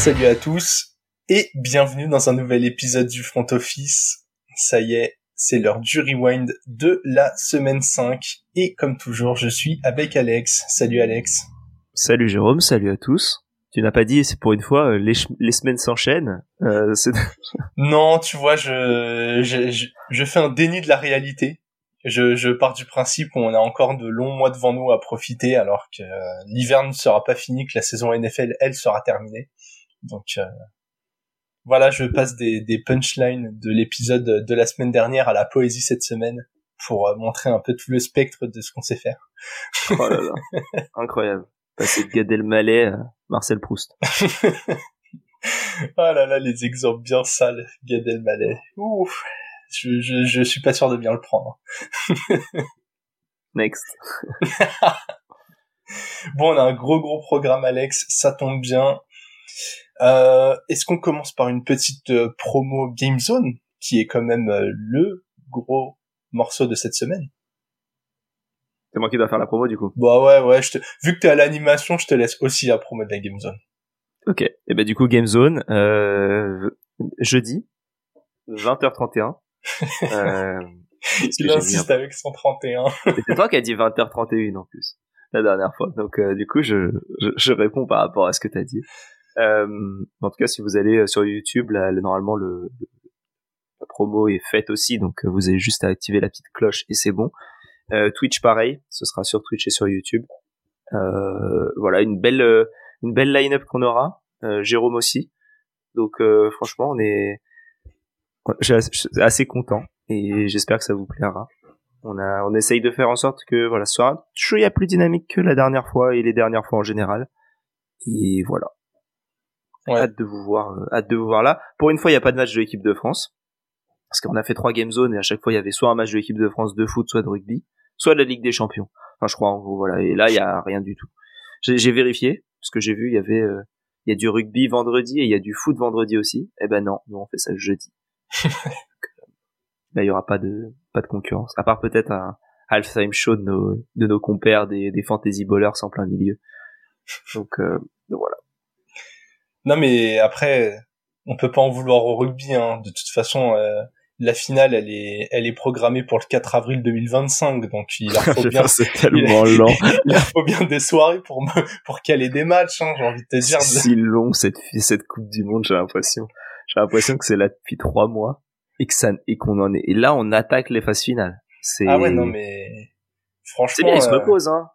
Salut à tous et bienvenue dans un nouvel épisode du Front Office. Ça y est, c'est l'heure du rewind de la semaine 5 et comme toujours, je suis avec Alex. Salut Alex. Salut Jérôme, salut à tous. Tu n'as pas dit, c'est pour une fois, euh, les, les semaines s'enchaînent. Euh, non, tu vois, je, je, je, fais un déni de la réalité. Je, je pars du principe qu'on a encore de longs mois devant nous à profiter, alors que euh, l'hiver ne sera pas fini, que la saison NFL, elle, sera terminée. Donc euh, voilà, je passe des, des punchlines de l'épisode de la semaine dernière à la poésie cette semaine pour montrer un peu tout le spectre de ce qu'on sait faire. Oh là là, incroyable. Passer de Gad Elmaleh à Marcel Proust. oh là là, les exemples bien sales, Gad Elmaleh. Ouf, je, je, je suis pas sûr de bien le prendre. Next. bon, on a un gros gros programme, Alex. Ça tombe bien. Euh, Est-ce qu'on commence par une petite euh, promo Game Zone, qui est quand même euh, le gros morceau de cette semaine? C'est moi qui dois faire la promo du coup. Bah ouais, ouais. Je te... Vu que t'es à l'animation, je te laisse aussi la promo de la Game Zone. Ok. Et eh ben du coup Game Zone, euh, jeudi 20h31. euh, Il insiste avec 131. C'est toi qui as dit 20h31 en plus la dernière fois. Donc euh, du coup, je, je, je, réponds par rapport à ce que tu as dit. Euh, en tout cas, si vous allez euh, sur YouTube, là, normalement le, la promo est faite aussi, donc euh, vous avez juste à activer la petite cloche et c'est bon. Euh, Twitch pareil, ce sera sur Twitch et sur YouTube. Euh, voilà, une belle une belle line-up qu'on aura. Jérôme aussi. Donc franchement, on est assez content et j'espère que ça vous plaira. On a, on essaye de faire en sorte que voilà, ce soit un a plus dynamique que la dernière fois et les dernières fois en général. Et voilà. Ouais. Hâte de vous voir, euh, hâte de vous voir là. Pour une fois, il n'y a pas de match de l'équipe de France. Parce qu'on a fait trois game zones et à chaque fois, il y avait soit un match de l'équipe de France de foot, soit de rugby, soit de la Ligue des Champions. Enfin, je crois, en gros, voilà. Et là, il y a rien du tout. J'ai vérifié, parce que j'ai vu, il y avait, euh, il y a du rugby vendredi et il y a du foot vendredi aussi. Eh ben non, nous on fait ça jeudi. là, il y aura pas de, pas de concurrence. À part peut-être un halftime show de nos, de nos compères des, des fantasy bowlers en plein milieu. Donc, euh, donc voilà. Non, mais après, on peut pas en vouloir au rugby. Hein. De toute façon, euh, la finale, elle est, elle est programmée pour le 4 avril 2025, donc il leur faut bien, tellement il, lent. il leur faut bien des soirées pour me, pour caler des matchs. Hein, j'ai envie de te dire. C'est si long cette cette Coupe du Monde, j'ai l'impression. J'ai l'impression que c'est là depuis trois mois et que ça et qu'on en est. Et là, on attaque les phases finales. C'est. Ah ouais, non mais franchement. C'est bien, il se repose, hein.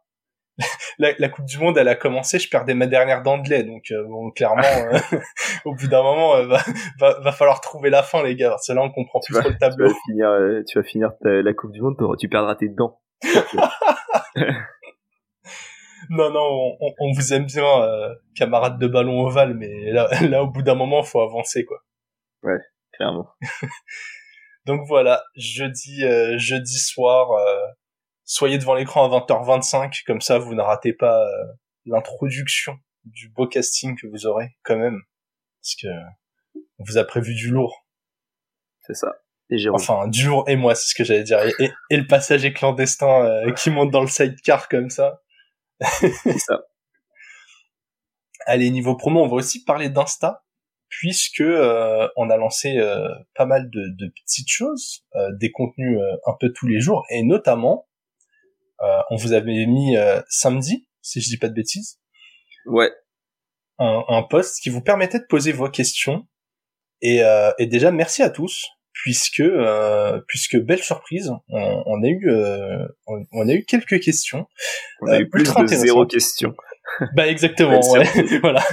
la, la, Coupe du Monde, elle a commencé, je perdais ma dernière dent de lait, donc euh, bon, clairement, euh, au bout d'un moment, euh, va, va, va, falloir trouver la fin, les gars. Parce que là, on comprend plus trop le tableau. Tu vas finir, tu vas finir la Coupe du Monde, tu perdras tes dents. non, non, on, on, vous aime bien, camarades de ballon ovale, mais là, là, au bout d'un moment, faut avancer, quoi. Ouais, clairement. donc voilà, jeudi, jeudi soir soyez devant l'écran à 20h25, comme ça vous ne ratez pas euh, l'introduction du beau casting que vous aurez quand même, parce que on vous a prévu du lourd. C'est ça. Et enfin, du lourd et moi, c'est ce que j'allais dire. Et, et, le passage est clandestin euh, qui monte dans le sidecar comme ça. c'est ça. Allez, niveau promo, on va aussi parler d'Insta, puisque euh, on a lancé pas mal de, de petites choses, des contenus un peu tous les jours, et notamment euh, on vous avait mis euh, samedi, si je dis pas de bêtises. Ouais. Un, un post qui vous permettait de poser vos questions. Et, euh, et déjà, merci à tous, puisque puisque belle surprise, on, on a eu on, a eu quelques questions. On a eu plus de zéro question. Bah exactement, ouais. voilà.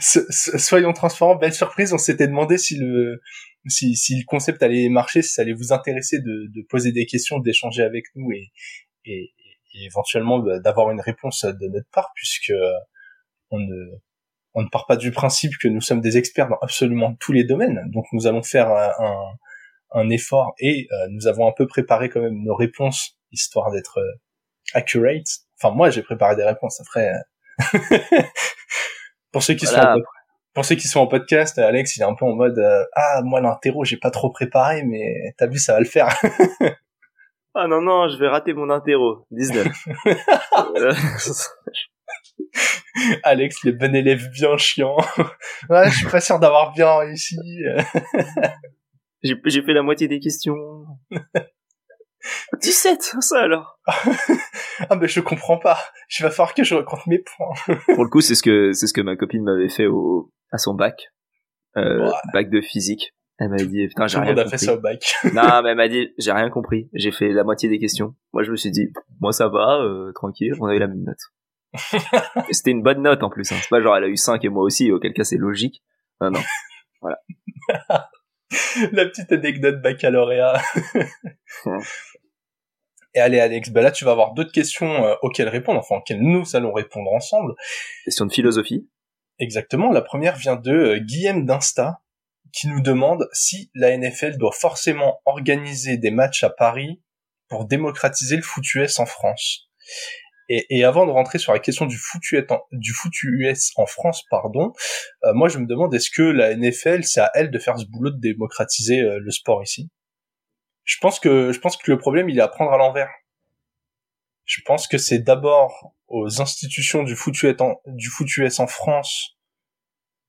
Soyons transparents, belle surprise. On s'était demandé si le si, si le concept allait marcher, si ça allait vous intéresser de, de poser des questions, d'échanger avec nous et, et, éventuellement bah, d'avoir une réponse de notre part puisque euh, on ne on ne part pas du principe que nous sommes des experts dans absolument tous les domaines. Donc nous allons faire un, un effort et euh, nous avons un peu préparé quand même nos réponses histoire d'être euh, accurate. Enfin moi j'ai préparé des réponses après. pour ceux qui sont en, pour ceux qui sont en podcast, Alex il est un peu en mode ah moi l'interro j'ai pas trop préparé mais t'as vu ça va le faire. Ah non, non, je vais rater mon interro. 19. Alex, les bon élève bien chiant. ouais, je suis pas sûr d'avoir bien réussi. j'ai fait la moitié des questions. 17, ça alors. ah mais je comprends pas. Je vais falloir que je recompte mes points. Pour le coup, c'est ce que c'est ce que ma copine m'avait fait au à son bac, euh, bac de physique. Elle m'a dit putain j'ai rien compris. a fait ça au bac. non mais elle m'a dit j'ai rien compris. J'ai fait la moitié des questions. Moi je me suis dit moi ça va euh, tranquille. On a eu la même note. C'était une bonne note en plus. Hein. C'est pas genre elle a eu 5 et moi aussi. Auquel cas c'est logique. Non non. Voilà. la petite anecdote baccalauréat. Et allez Alex, bah là tu vas avoir d'autres questions euh, auxquelles répondre, enfin auxquelles nous allons répondre ensemble. Question de philosophie. Exactement, la première vient de euh, Guillaume d'Insta, qui nous demande si la NFL doit forcément organiser des matchs à Paris pour démocratiser le foot US en France. Et, et, avant de rentrer sur la question du foot US en, France, pardon, euh, moi je me demande est-ce que la NFL c'est à elle de faire ce boulot de démocratiser le sport ici? Je pense que je pense que le problème il est à prendre à l'envers. Je pense que c'est d'abord aux institutions du foot du foot US en France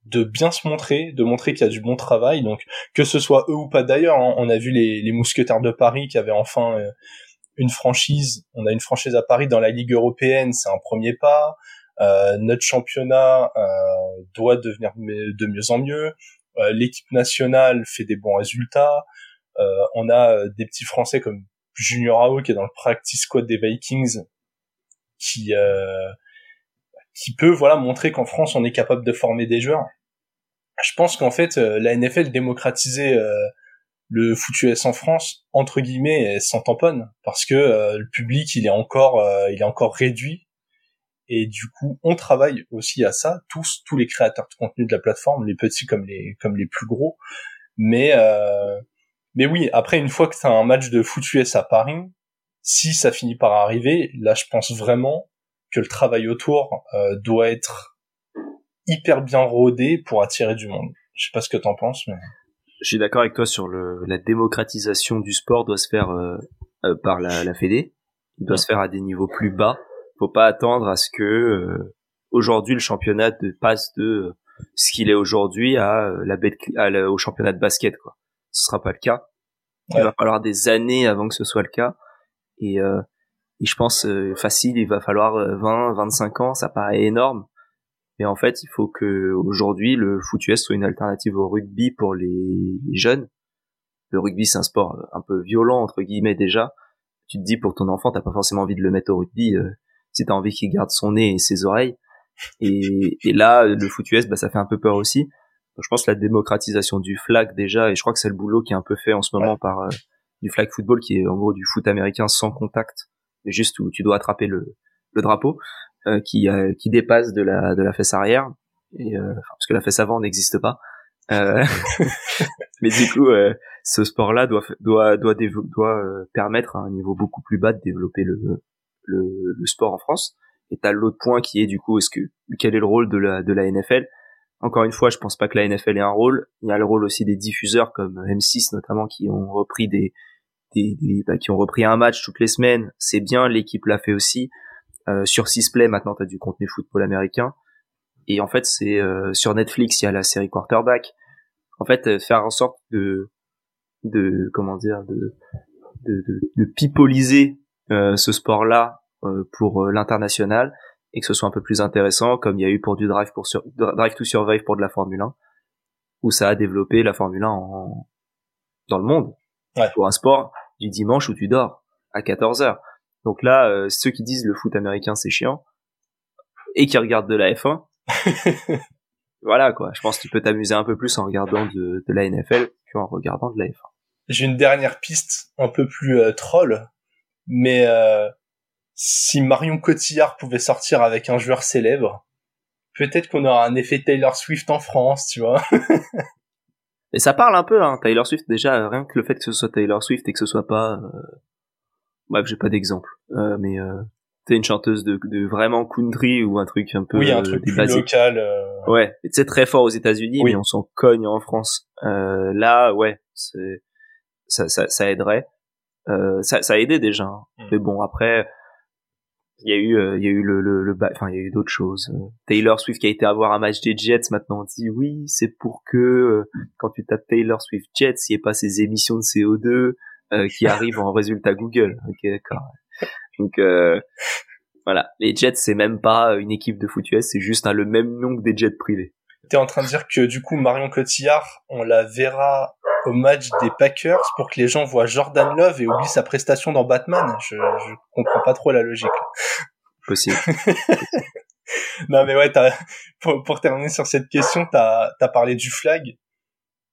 de bien se montrer, de montrer qu'il y a du bon travail. Donc que ce soit eux ou pas d'ailleurs, hein, on a vu les, mousquetaires de Paris qui avaient enfin euh, une franchise. On a une franchise à Paris dans la Ligue européenne, c'est un premier pas. Euh, notre championnat euh, doit devenir de mieux en mieux. Euh, l'équipe nationale fait des bons résultats. Euh, on a des petits Français comme Junior Ao qui est dans le practice squad des Vikings, qui qui peut voilà montrer qu'en France on est capable de former des joueurs. Je pense qu'en fait la NFL démocratisait le foot US en France entre guillemets sans tamponne parce que le public il est encore il est encore réduit et du coup on travaille aussi à ça tous tous les créateurs de contenu de la plateforme les petits comme les comme les plus gros mais euh, mais oui, après, une fois que t'as un match de foot US à Paris, si ça finit par arriver, là, je pense vraiment que le travail autour euh, doit être hyper bien rodé pour attirer du monde. Je sais pas ce que t'en penses, mais... Je suis d'accord avec toi sur le, la démocratisation du sport doit se faire euh, euh, par la, la Fédé. Il doit se faire à des niveaux plus bas. Faut pas attendre à ce que aujourd'hui le championnat passe de ce qu'il est aujourd'hui à la bête, au championnat de basket quoi ce sera pas le cas. Il va falloir des années avant que ce soit le cas. Et, euh, et je pense euh, facile, il va falloir 20, euh, 25 ans, ça paraît énorme. Mais en fait, il faut que aujourd'hui le foot US soit une alternative au rugby pour les, jeunes. Le rugby, c'est un sport un peu violent entre guillemets déjà. Tu te dis pour ton enfant, t'as pas forcément envie de le mettre au rugby euh, si t'as envie qu'il garde son nez et ses oreilles. Et, et là, le foot US, bah, ça fait un peu peur aussi je pense la démocratisation du flag déjà, et je crois que c'est le boulot qui est un peu fait en ce moment par euh, du flag football, qui est en gros du foot américain sans contact, juste où tu dois attraper le, le drapeau, euh, qui, euh, qui dépasse de la, de la fesse arrière, et, parce que la fesse avant n'existe pas. mais du coup, ce sport-là doit doit doit doit permettre à un niveau beaucoup plus bas de développer le le, le sport en France. Et t'as l'autre point qui est du coup, est-ce que quel est le rôle de la de la NFL encore une fois, je pense pas que la NFL ait un rôle. Il y a le rôle aussi des diffuseurs comme M6 notamment qui ont repris des, des, bah, qui ont repris un match toutes les semaines. C'est bien, l'équipe l'a fait aussi. Euh, sur Sisplay maintenant, t'as du contenu football américain. Et en fait, c'est euh, sur Netflix, il y a la série Quarterback. En fait, euh, faire en sorte de de comment dire de de, de, de pipoliser euh, ce sport-là pour l'international et que ce soit un peu plus intéressant, comme il y a eu pour du Drive pour sur, Drive to Survive pour de la Formule 1, où ça a développé la Formule 1 en, dans le monde. Ouais. Pour un sport du dimanche où tu dors à 14 heures. Donc là, euh, ceux qui disent le foot américain c'est chiant et qui regardent de la F1, voilà quoi. Je pense que tu peux t'amuser un peu plus en regardant de, de la NFL qu'en regardant de la F1. J'ai une dernière piste un peu plus euh, troll, mais euh, si Marion Cotillard pouvait sortir avec un joueur célèbre, peut-être qu'on aura un effet Taylor Swift en France, tu vois. Et ça parle un peu, hein, Taylor Swift, déjà, rien que le fait que ce soit Taylor Swift et que ce soit pas... Euh... Bref, j'ai pas d'exemple. Euh, mais euh, t'es une chanteuse de, de vraiment country ou un truc un peu... Oui, un truc plus local. Euh. Ouais, c'est très fort aux États-Unis, mais on s'en cogne en France. Euh, là, ouais, c'est ça, ça, ça aiderait. Euh, ça, ça a aidé déjà. Hein. Hmm. Mais bon, après il y a eu il y a eu le le, le enfin il y a eu d'autres choses. Taylor Swift qui a été avoir un match des Jets maintenant on dit oui c'est pour que quand tu tapes Taylor Swift Jets il n'y ait pas ces émissions de CO2 qui arrivent en résultat Google. Ok d'accord. Donc voilà. Les Jets c'est même pas une équipe de foot US c'est juste le même nom que des jets privés t'es en train de dire que du coup Marion Cotillard on la verra au match des Packers pour que les gens voient Jordan Love et oublient sa prestation dans Batman. Je, je comprends pas trop la logique. Possible. non mais ouais, pour, pour terminer sur cette question, t'as as parlé du flag.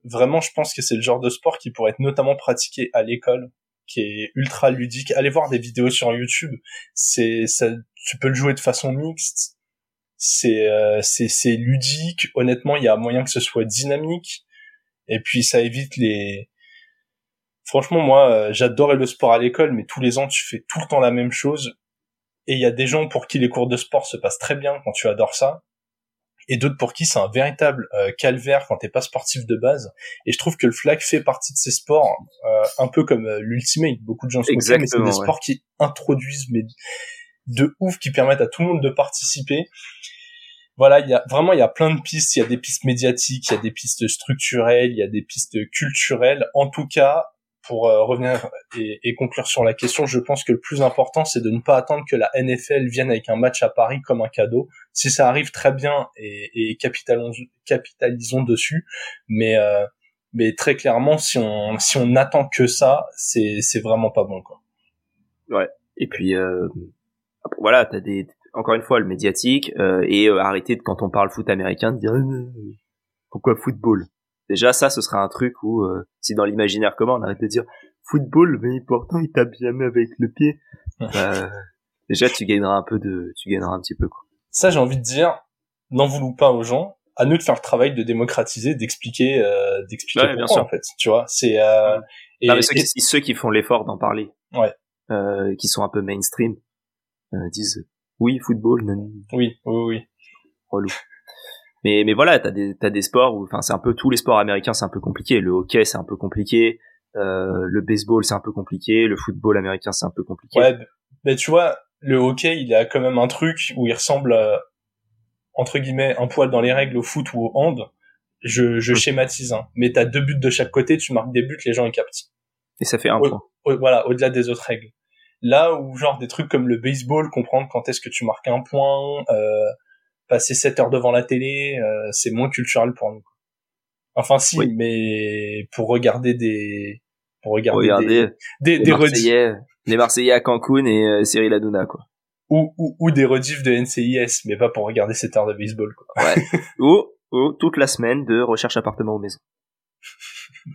Vraiment, je pense que c'est le genre de sport qui pourrait être notamment pratiqué à l'école, qui est ultra ludique. Allez voir des vidéos sur YouTube. C'est ça, tu peux le jouer de façon mixte. C'est euh, c'est ludique. Honnêtement, il y a moyen que ce soit dynamique. Et puis ça évite les franchement moi euh, j'adorais le sport à l'école mais tous les ans tu fais tout le temps la même chose. Et il y a des gens pour qui les cours de sport se passent très bien quand tu adores ça. Et d'autres pour qui c'est un véritable euh, calvaire quand t'es pas sportif de base. Et je trouve que le flag fait partie de ces sports euh, un peu comme l'ultimate. Beaucoup de gens se mais c'est des sports qui introduisent mais de ouf qui permettent à tout le monde de participer voilà, il y a vraiment il y a plein de pistes, il y a des pistes médiatiques, il y a des pistes structurelles, il y a des pistes culturelles. En tout cas, pour euh, revenir et, conclure sur la question, je pense que le plus important, c'est de ne pas attendre que la NFL vienne avec un match à Paris comme un cadeau. Si ça arrive très bien et, et capitalisons, dessus, mais euh, mais très clairement, si on si on attend que ça, c'est c'est vraiment pas bon quoi. Ouais. Et puis euh, voilà, t'as des encore une fois le médiatique euh, et euh, arrêter de quand on parle foot américain de dire euh, pourquoi football? Déjà ça ce serait un truc où si dans l'imaginaire commun on arrête de dire football mais pourtant il tape jamais avec le pied. Bah, déjà tu gagneras un peu de tu gagneras un petit peu quoi. Ça j'ai envie de dire n'en voulons pas aux gens à nous de faire le travail de démocratiser d'expliquer d'expliquer pourquoi bien sûr. en fait tu vois c'est et, non, mais ceux, qui, ceux qui font l'effort d'en parler ouais. qui sont un peu mainstream disent oui, football. Oui, oui, oui. Relou. Mais mais voilà, t'as des t'as des sports où, enfin, c'est un peu tous les sports américains, c'est un peu compliqué. Le hockey, c'est un peu compliqué. Euh, le baseball, c'est un peu compliqué. Le football américain, c'est un peu compliqué. Ouais, mais tu vois, le hockey, il a quand même un truc où il ressemble entre guillemets un poil dans les règles au foot ou au hand. Je, je schématise, hein. mais t'as deux buts de chaque côté, tu marques des buts, les gens ils captent. Et ça fait un point. voilà, au-delà des autres règles. Là où genre des trucs comme le baseball, comprendre quand est-ce que tu marques un point, euh, passer 7 heures devant la télé, euh, c'est moins culturel pour nous. Enfin si, mais pour regarder des pour regarder, des, des, les, Marseillais, les Marseillais à Cancun et euh, Cyril Hanouna quoi. Ou, ou, ou des rediffs de NCIS, mais pas pour regarder 7 heures de baseball quoi. Ouais. ou, ou toute la semaine de recherche appartement aux maisons.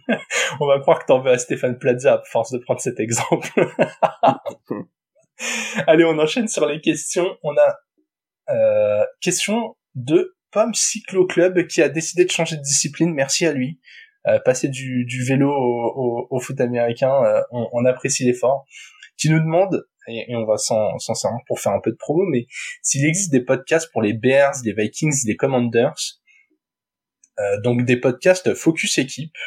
on va croire que t'en veux à Stéphane Plaza à force de prendre cet exemple. Allez, on enchaîne sur les questions. On a euh, question de Pomme Cyclo Club qui a décidé de changer de discipline. Merci à lui. Euh, passer du, du vélo au, au, foot américain, euh, on, on, apprécie l'effort. Qui nous demande, et, on va s'en servir pour faire un peu de promo, mais s'il existe des podcasts pour les Bears, les Vikings, les Commanders, euh, donc des podcasts focus équipe,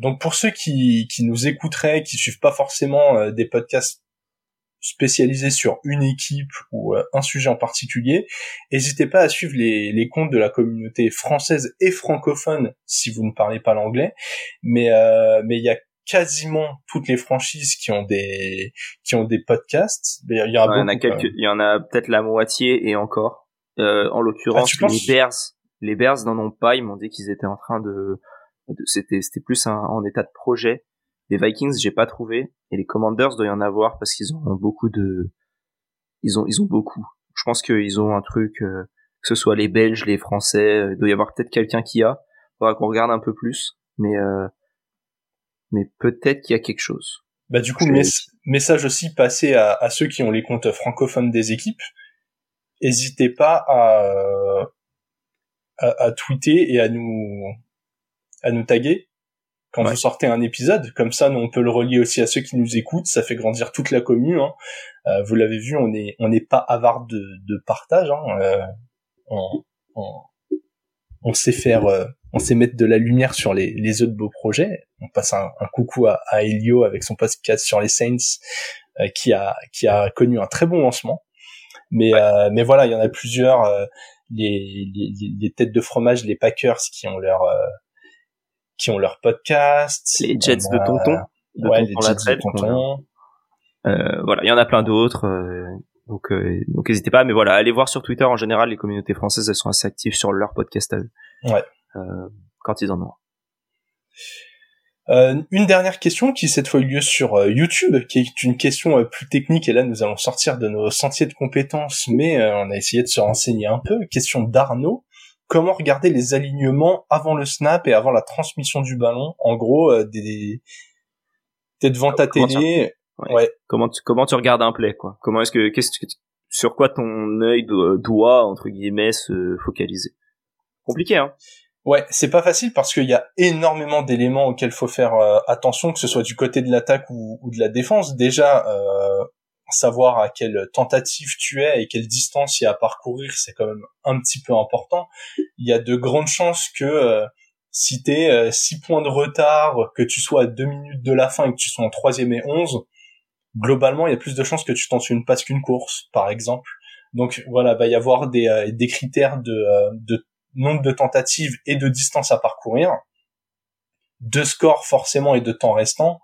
donc pour ceux qui, qui nous écouteraient, qui suivent pas forcément euh, des podcasts spécialisés sur une équipe ou euh, un sujet en particulier, n'hésitez pas à suivre les, les comptes de la communauté française et francophone si vous ne parlez pas l'anglais. Mais mais il y a quasiment toutes les franchises qui ont des qui ont des podcasts. Il y, en a quelques, il y en a peut-être la moitié et encore. en l'occurrence, ah, les Bears, les Bears n'en ont pas. Ils m'ont dit qu'ils étaient en train de c'était c'était plus un, en état de projet. Les Vikings, j'ai pas trouvé et les Commanders doit y en avoir parce qu'ils ont beaucoup de ils ont ils ont beaucoup. Je pense qu'ils ont un truc euh, que ce soit les Belges, les Français, euh, il doit y avoir peut-être quelqu'un qui a. Faudra qu'on regarde un peu plus, mais euh, mais peut-être qu'il y a quelque chose. Bah du coup, message aussi passé à, à, ceux qui ont les comptes francophones des équipes. N'hésitez pas à, à, à tweeter et à nous à nous taguer quand vous sortez un épisode. Comme ça, nous, on peut le relier aussi à ceux qui nous écoutent. Ça fait grandir toute la commune. Hein. Euh, vous l'avez vu, on est on n'est pas avare de, de partage. Hein. Euh, on, on, on, sait faire, euh, on sait mettre de la lumière sur les, les autres beaux projets. On passe un, un coucou à, à, Elio avec son podcast sur les Saints. qui a qui a connu un très bon lancement. Mais mais voilà, il y en a plusieurs. Les, les, les, têtes de fromage, les Packers qui ont leur qui ont leur podcast. Les Jets de Tonton. ouais, les Jets de Tonton. Euh, voilà, il y en a plein d'autres. Euh, donc, euh, donc n'hésitez pas. Mais voilà, allez voir sur Twitter. En général, les communautés françaises, elles sont assez actives sur leur podcast à eux. Ouais. quand ils en ont. Euh, une dernière question qui cette fois eu lieu sur YouTube, qui est une question plus technique, et là nous allons sortir de nos sentiers de compétences, mais on a essayé de se renseigner un peu. Question d'Arnaud. Comment regarder les alignements avant le snap et avant la transmission du ballon En gros, des... t'es devant ta télé, Ouais. Comment tu comment tu regardes un play quoi Comment est-ce que qu'est-ce que sur quoi ton œil doit entre guillemets se focaliser? Compliqué hein. Ouais, c'est pas facile parce qu'il y a énormément d'éléments auxquels faut faire euh, attention, que ce soit du côté de l'attaque ou, ou, de la défense. Déjà, euh, savoir à quelle tentative tu es et quelle distance il y a à parcourir, c'est quand même un petit peu important. Il y a de grandes chances que euh, si t'es euh, 6 points de retard, que tu sois à 2 minutes de la fin et que tu sois en troisième et 11, globalement, il y a plus de chances que tu tentes une passe qu'une course, par exemple. Donc voilà, va y avoir des, euh, des critères de, euh, de nombre de tentatives et de distance à parcourir, de score forcément et de temps restant.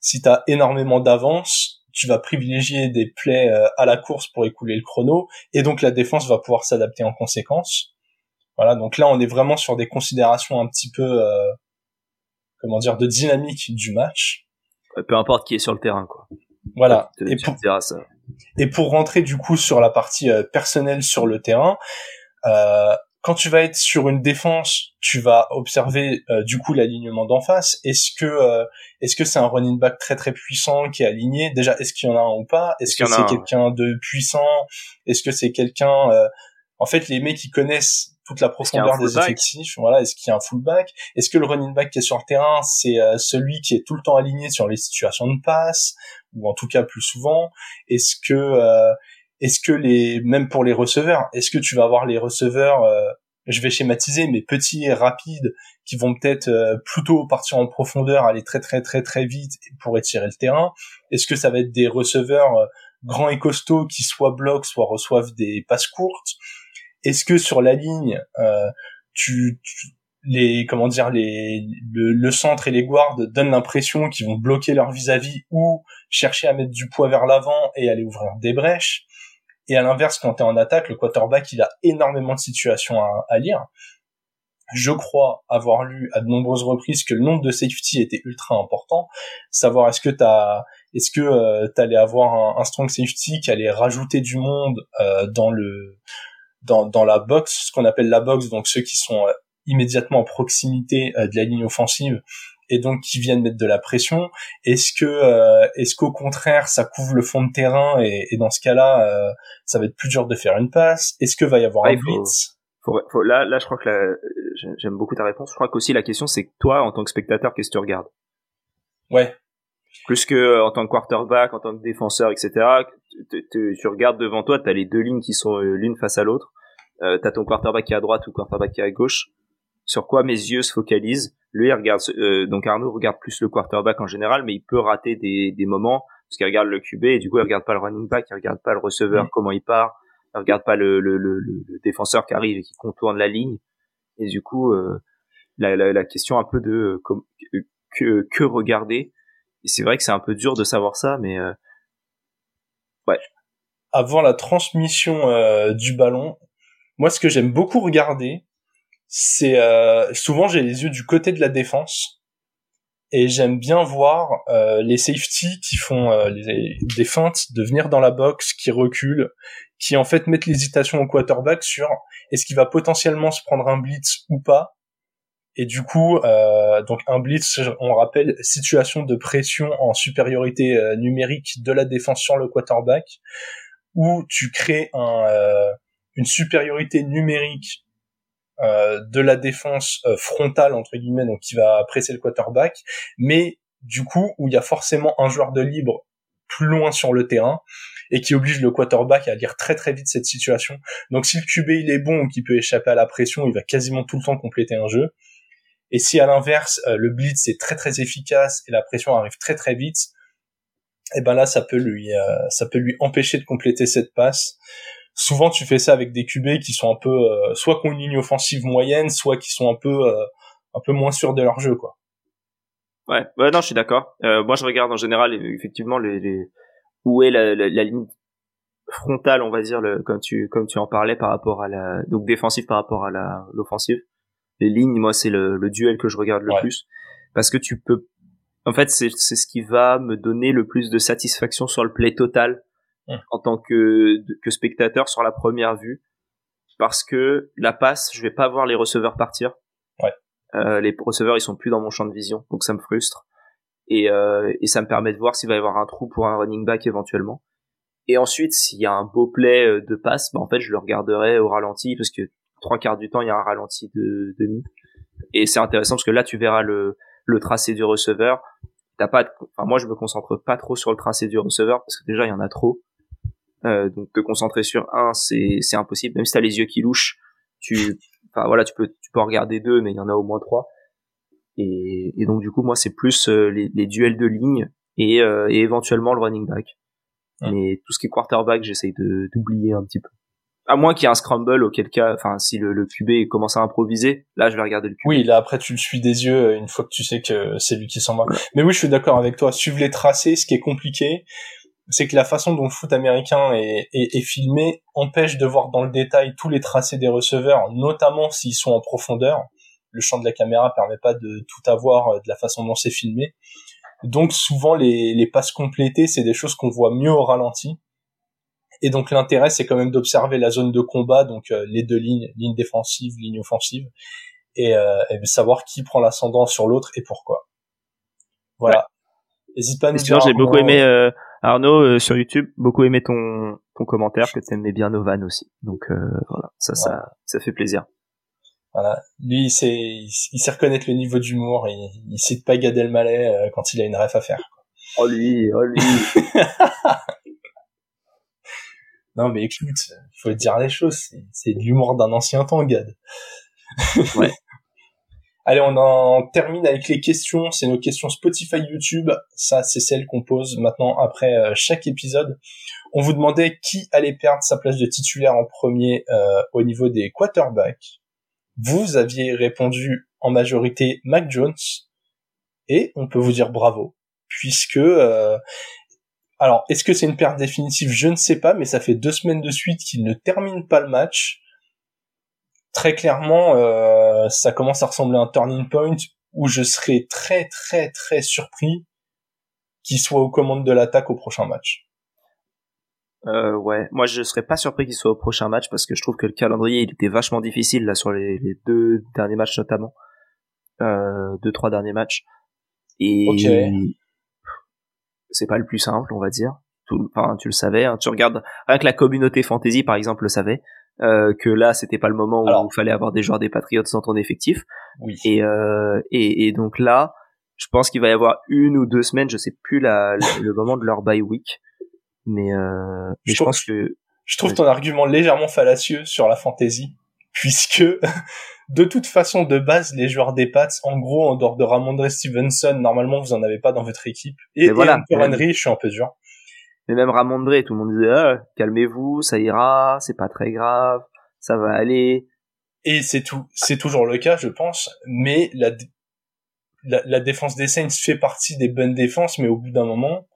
Si tu as énormément d'avance, tu vas privilégier des plays euh, à la course pour écouler le chrono, et donc la défense va pouvoir s'adapter en conséquence. Voilà, donc là on est vraiment sur des considérations un petit peu, comment dire, de dynamique du match. Peu importe qui est sur le terrain, quoi. Voilà. et, pour, et pour rentrer du coup sur la partie euh, personnelle sur le terrain, euh, quand tu vas être sur une défense, tu vas observer euh, du coup l'alignement d'en face. Est-ce que euh, est-ce que c'est un running back très très puissant qui est aligné? Déjà, est-ce qu'il y en a un ou pas? Est-ce que c'est quelqu'un de puissant? Est-ce que c'est quelqu'un En fait, les mecs qui connaissent toute la profondeur des effectifs. Voilà, est-ce qu'il y a un fullback? Est-ce que le running back qui est sur le terrain, c'est celui qui est tout le temps aligné sur les situations de passe? Ou en tout cas plus souvent? Est-ce que euh, est-ce que les même pour les receveurs, est-ce que tu vas avoir les receveurs euh, je vais schématiser mais petits et rapides qui vont peut-être euh, plutôt partir en profondeur, aller très très très très vite pour étirer le terrain? Est-ce que ça va être des receveurs grands et costauds qui soit bloquent soit reçoivent des passes courtes? Est-ce que sur la ligne tu, tu les comment dire les le, centre et les guards donnent l'impression qu'ils vont bloquer leur vis-à-vis ou chercher à mettre du poids vers l'avant et aller ouvrir des brèches? Et à l'inverse, quand tu es en attaque, le quarterback, il a énormément de situations à, lire. Je crois avoir lu à de nombreuses reprises que le nombre de safety était ultra important. Savoir est-ce que t'as, est-ce que euh, t'allais avoir un, strong safety qui allait rajouter du monde euh, dans le dans, dans la box, ce qu'on appelle la box, donc ceux qui sont euh, immédiatement en proximité euh, de la ligne offensive et donc qui viennent mettre de la pression Est-ce que euh, est-ce qu'au contraire ça couvre le fond de terrain et, et dans ce cas-là euh, ça va être plus dur de faire une passe? Est-ce que va y avoir un blitz? faut, là là je crois que j'aime beaucoup ta réponse. Je crois qu'aussi la question c'est que toi en tant que spectateur qu'est-ce que tu regardes? Ouais. Plus que en tant que quarterback, en tant que défenseur, etc. Tu, regardes devant toi, tu as les deux lignes qui sont l'une face à l'autre. Euh, t'as ton quarterback qui est à droite ou quarterback qui est à gauche sur quoi mes yeux se focalisent? Lui, il regarde, euh, donc Arnaud regarde plus le quarterback en général, mais il peut rater des, des moments parce qu'il regarde le QB et du coup il regarde pas le running back, il regarde pas le receveur comment il part, il regarde pas le, le, le, le, défenseur qui arrive et qui contourne la ligne. Et du coup, euh, la, la, la, question un peu de euh, que, que regarder. Et c'est vrai que c'est un peu dur de savoir ça, mais euh, ouais. Avant la transmission euh, du ballon, moi ce que j'aime beaucoup regarder, c'est euh, souvent j'ai les yeux du côté de la défense et j'aime bien voir euh, les safety qui font euh, les, des feintes de venir dans la box, qui reculent, qui en fait mettent l'hésitation au quarterback sur est-ce qu'il va potentiellement se prendre un blitz ou pas. Et du coup, euh, donc un blitz, on rappelle, situation de pression en supériorité numérique de la défense sur le quarterback, où tu crées un, une supériorité numérique euh, de la défense euh, frontale entre guillemets, donc qui va presser le quarterback, mais du coup où il y a forcément un joueur de libre plus loin sur le terrain et qui oblige le quarterback à lire très très vite cette situation. Donc si le QB il est bon ou qu'il peut échapper à la pression, il va quasiment tout le temps compléter un jeu. Et si à l'inverse euh, le blitz est très très efficace et la pression arrive très très vite, et ben là ça peut lui ça peut lui empêcher de compléter cette passe souvent tu fais ça avec des QB qui sont un peu soit qui ont une ligne offensive moyenne soit qui sont un peu un peu moins sûrs de leur jeu quoi Ouais, ouais, non, je suis d'accord. Euh, moi, je regarde en général effectivement les, les... où est la, la, ligne frontale, on va dire, le, comme tu comme tu en parlais par rapport à la donc défensive par rapport à la l'offensive. Les lignes, moi, c'est le, le duel que je regarde le plus parce que tu peux. En fait, c'est c'est ce qui va me donner le plus de satisfaction sur le play total en tant que que spectateur sur la première vue parce que la passe, je vais pas voir les receveurs partir euh, les receveurs ils sont plus dans mon champ de vision, donc ça me frustre. Et, euh, et ça me permet de voir s'il va y avoir un trou pour un running back éventuellement. Et ensuite, s'il y a un beau play euh, de passe, bah en fait je le regarderai au ralenti parce que trois quarts du temps il y a un ralenti de demi. Et c'est intéressant parce que là tu verras le, le tracé du receveur. T'as pas, enfin moi je me concentre pas trop sur le tracé du receveur parce que déjà il y en a trop. Euh, donc te concentrer sur un, c'est c'est impossible. Même si t'as les yeux qui louchent, tu enfin voilà, tu peux tu peux en regarder deux, mais il y en a au moins trois. Et, et donc du coup, moi, c'est plus euh, les, les, duels de ligne et, euh, et éventuellement le running back. Mais tout ce qui est quarterback, j'essaye de d'oublier un petit peu. À moins qu'il y ait un scramble, auquel cas, enfin, si le, le QB commence à improviser, là, je vais regarder le QB. Oui, là, après, tu le suis des yeux une fois que tu sais que c'est lui qui s'en va. Mais oui, je suis d'accord avec toi. Suivre les tracés, ce qui est compliqué, c'est que la façon dont le foot américain est, est, filmé empêche de voir dans le détail tous les tracés des receveurs, notamment s'ils sont en profondeur. Le champ de la caméra permet pas de tout avoir euh, de la façon dont c'est filmé. Donc souvent les, les passes complétées, c'est des choses qu'on voit mieux au ralenti. Et donc l'intérêt, c'est quand même d'observer la zone de combat, donc euh, les deux lignes, ligne défensive, ligne offensive, et, euh, et savoir qui prend l'ascendant sur l'autre et pourquoi. Voilà. N'hésite pas à nous dire. J'ai beaucoup aimé euh, Arnaud euh, sur YouTube, beaucoup aimé ton ton commentaire que tu aimais bien Novan aussi. Donc euh, voilà, ça ça ça fait plaisir. Voilà, lui il sait il, sait reconnaître le niveau d'humour et il sait pas Gad Elmaleh euh, quand il a une ref à faire. Oh lui, oh lui. non mais écoute, faut dire les choses, c'est l'humour d'un ancien temps, Gad. ouais. Allez, on en termine avec les questions. C'est nos questions Spotify, YouTube. Ça, c'est celles qu'on pose maintenant après euh, chaque épisode. On vous demandait qui allait perdre sa place de titulaire en premier euh, au niveau des quarterbacks. Vous aviez répondu en majorité Mac Jones. Et on peut vous dire bravo. Puisque... Euh, alors, est-ce que c'est une perte définitive? Je ne sais pas, mais ça fait deux semaines de suite qu'il ne termine pas le match très clairement, euh, ça commence à ressembler à un turning point où je serais très très très surpris qu'il soit aux commandes de l'attaque au prochain match. Euh, ouais, moi je serais pas surpris qu'il soit au prochain match parce que je trouve que le calendrier il était vachement difficile là sur les, deux derniers matchs notamment, euh, deux trois derniers matchs et c'est pas le plus simple on va dire. enfin tu le savais, hein. tu regardes rien que la communauté fantasy par exemple le savait. Euh, que là c'était pas le moment où il fallait avoir des joueurs des Patriots dans ton effectif. Oui. Et, euh, et, et donc là, je pense qu'il va y avoir une ou deux semaines, je sais plus la, le moment de leur bye week, mais, euh, mais je, pense que je trouve ton argument légèrement fallacieux sur la fantasy, puisque de toute façon de base les joueurs des Pats, en gros en dehors de Ramondre Stevenson, normalement vous en avez pas dans votre équipe. Et, voilà. et Henry, je suis un peu dur. Mais même Ramondré, tout le monde disait ah, calmez-vous, ça ira, c'est pas très grave, ça va aller. Et c'est tout, c'est toujours le cas, je pense. Mais la, la, défense des Saints fait partie des bonnes défenses, mais au bout d'un moment,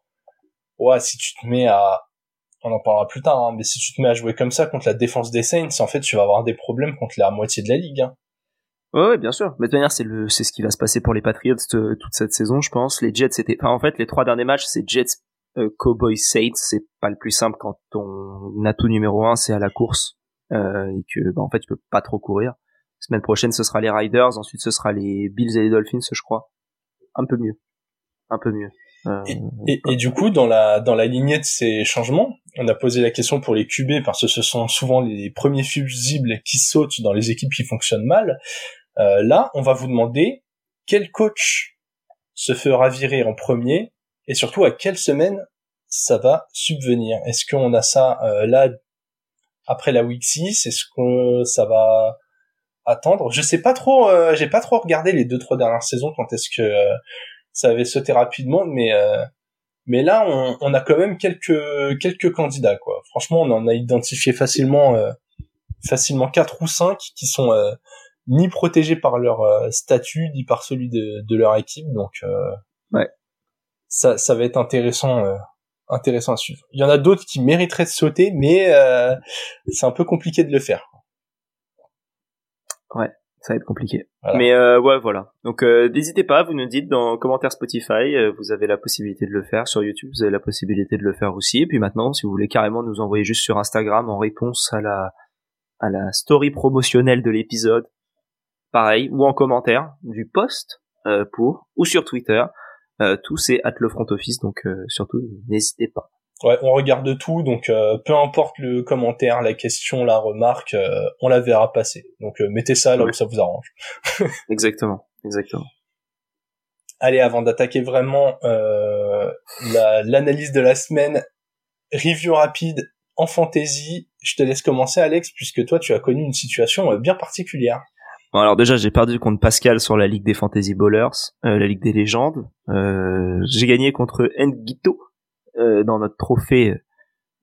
ouais, si tu te mets à, on en parlera plus tard, hein, mais si tu te mets à jouer comme ça contre la défense des Saints, en fait, tu vas avoir des problèmes contre la moitié de la ligue. Hein. Ouais, bien sûr. Mais de toute manière, c'est le, c'est ce qui va se passer pour les Patriots euh, toute cette saison, je pense. Les Jets, c'était, enfin, en fait, les trois derniers matchs, c'est Jets, Cowboy Saints, c'est pas le plus simple quand ton atout numéro un c'est à la course euh, et que bah, en fait tu peux pas trop courir. Semaine prochaine ce sera les Riders, ensuite ce sera les Bills et les Dolphins, je crois. Un peu mieux, un peu mieux. Euh, et, et, du coup, dans la dans la lignée de ces changements, on a posé la question pour les QB parce que ce sont souvent les premiers fusibles qui sautent dans les équipes qui fonctionnent mal. Euh, là, on va vous demander quel coach se fera virer en premier et surtout à quelle semaine ça va subvenir? Est-ce qu'on a ça euh, là après la week 6 Est-ce que ça va attendre? Je sais pas trop. Euh, j'ai pas trop regardé les deux trois dernières saisons quand est-ce que euh, ça avait sauté rapidement, mais Mais là, on, on, a quand même quelques quelques candidats, quoi. Franchement, on en a identifié facilement euh, facilement quatre ou cinq qui sont euh, ni protégés par leur euh, statut ni par celui de, de leur équipe. Donc, ouais. Ça ça va être intéressant intéressant à suivre. Il y en a d'autres qui mériteraient de sauter, mais c'est un peu compliqué de le faire. Ouais ça va être compliqué. Mais euh, ouais, voilà. Donc euh, n'hésitez pas, vous nous dites dans commentaire Spotify, euh, vous avez la possibilité de le faire sur YouTube, vous avez la possibilité de le faire aussi. Et puis maintenant, si vous voulez carrément nous envoyer juste sur Instagram en réponse à la à la story promotionnelle de l'épisode, pareil, ou en commentaire du post euh, pour ou sur Twitter, tout c'est at le front office. Donc surtout n'hésitez pas. Ouais, on regarde tout, donc euh, peu importe le commentaire, la question, la remarque, euh, on la verra passer. Donc euh, mettez ça là où ça vous arrange. exactement, exactement. Allez, avant d'attaquer vraiment l'analyse de la semaine, review rapide en fantasy, je te laisse commencer Alex, puisque toi tu as connu une situation bien particulière. Bon, alors déjà j'ai perdu contre Pascal sur la Ligue des Fantasy Bowlers, la Ligue des légendes. j'ai gagné contre Ngito euh, dans notre trophée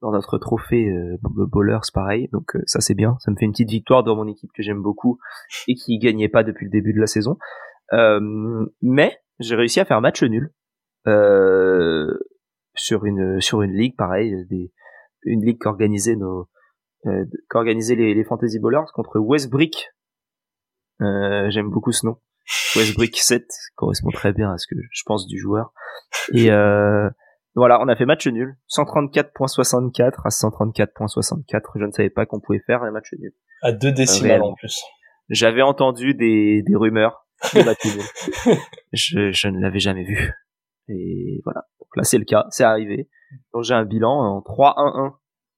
dans notre trophée euh, bowlers pareil. Donc euh, ça c'est bien. Ça me fait une petite victoire dans mon équipe que j'aime beaucoup et qui gagnait pas depuis le début de la saison. Euh, mais j'ai réussi à faire match nul euh, sur une sur une ligue pareil une ligue qu'organisait nos euh, qu'organisait les, les fantasy bowlers contre Westbrick j'aime beaucoup ce nom Westbrick 7 correspond très bien à ce que je pense du joueur et euh, voilà, on a fait match nul. 134.64 à 134.64. Je ne savais pas qu'on pouvait faire un match nul. À deux décimales en plus. J'avais entendu des, des rumeurs de match nul. je, je ne l'avais jamais vu. Et voilà. Donc là, c'est le cas. C'est arrivé. Donc j'ai un bilan en 3-1-1.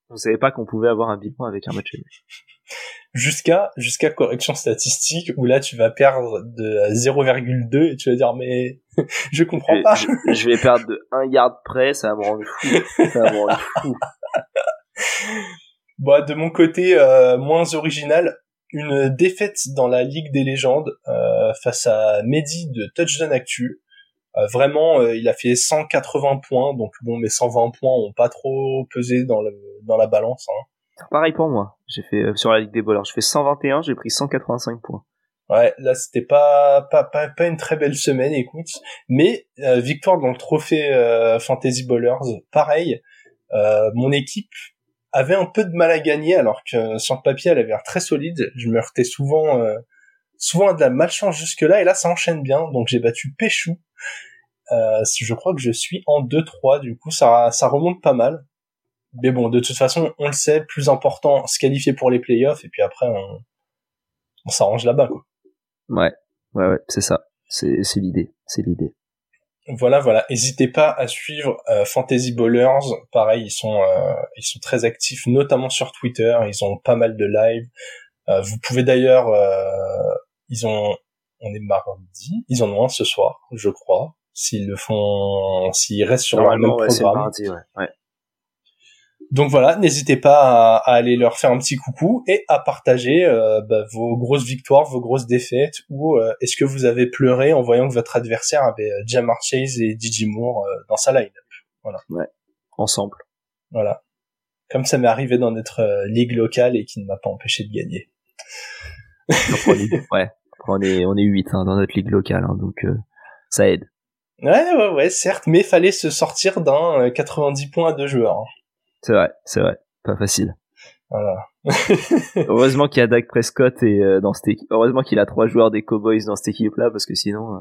Je ne savais pas qu'on pouvait avoir un bilan avec un match nul jusqu'à jusqu'à correction statistique où là tu vas perdre de 0,2 et tu vas dire mais je comprends pas. Je, vais perdre de 1 yard près, ça va me rendre fou. Ça va me rendre fou. bon, de mon côté euh, moins original, une défaite dans la Ligue des légendes euh, face à Mehdi de Touchdown Actu. Euh, vraiment, il a fait 180 points, donc bon, mes 120 points ont pas trop pesé dans le dans la balance. Hein. Pareil pour moi. J'ai fait euh, sur la Ligue des bowlers, je fais 121, j'ai pris 185 points. Ouais, là c'était pas, pas pas une très belle semaine, écoute. Mais euh, victoire dans le trophée euh, Fantasy Bowlers, pareil. mon équipe avait un peu de mal à gagner, alors que sur le papier elle avait l'air très solide. Je me heurtais souvent souvent à de la malchance jusque là, et là ça enchaîne bien. Donc j'ai battu Péchou. je crois que je suis en 2-3, du coup ça ça remonte pas mal mais bon, de toute façon, on le sait, plus important, se qualifier pour les playoffs, et puis après, on, on s'arrange là-bas, quoi. Ouais, ouais, ouais, c'est ça. C'est, c'est l'idée, c'est l'idée. Voilà, voilà. N'hésitez pas à suivre euh, Fantasy Ballers. Pareil, ils sont, euh, ils sont très actifs, notamment sur Twitter. Ils ont pas mal de live. Euh, vous pouvez d'ailleurs, ils ont, on est mardi, ils en ont un ce soir, je crois. S'ils le font, s'ils restent sur le même programme. Mardi, ouais. ouais. Donc voilà, n'hésitez pas à, aller leur faire un petit coucou et à partager euh, bah, vos grosses victoires, vos grosses défaites, ou euh, est-ce que vous avez pleuré en voyant que votre adversaire avait euh, Jamar Chase et DJ Moore dans sa line Voilà. Ouais, ensemble. Voilà. Comme ça m'est arrivé dans notre ligue locale et qui ne m'a pas empêché de gagner. ouais, on est on est 8 hein, dans notre ligue locale, hein, donc ça aide. Ouais, ouais, ouais, certes, mais fallait se sortir d'un 90 points à deux joueurs. Hein. C'est vrai, c'est vrai. Pas facile. Voilà. Heureusement qu'il y a Dak Prescott et euh, dans cette équipe. Heureusement qu'il a trois joueurs des Cowboys dans cette équipe-là parce que sinon. Euh,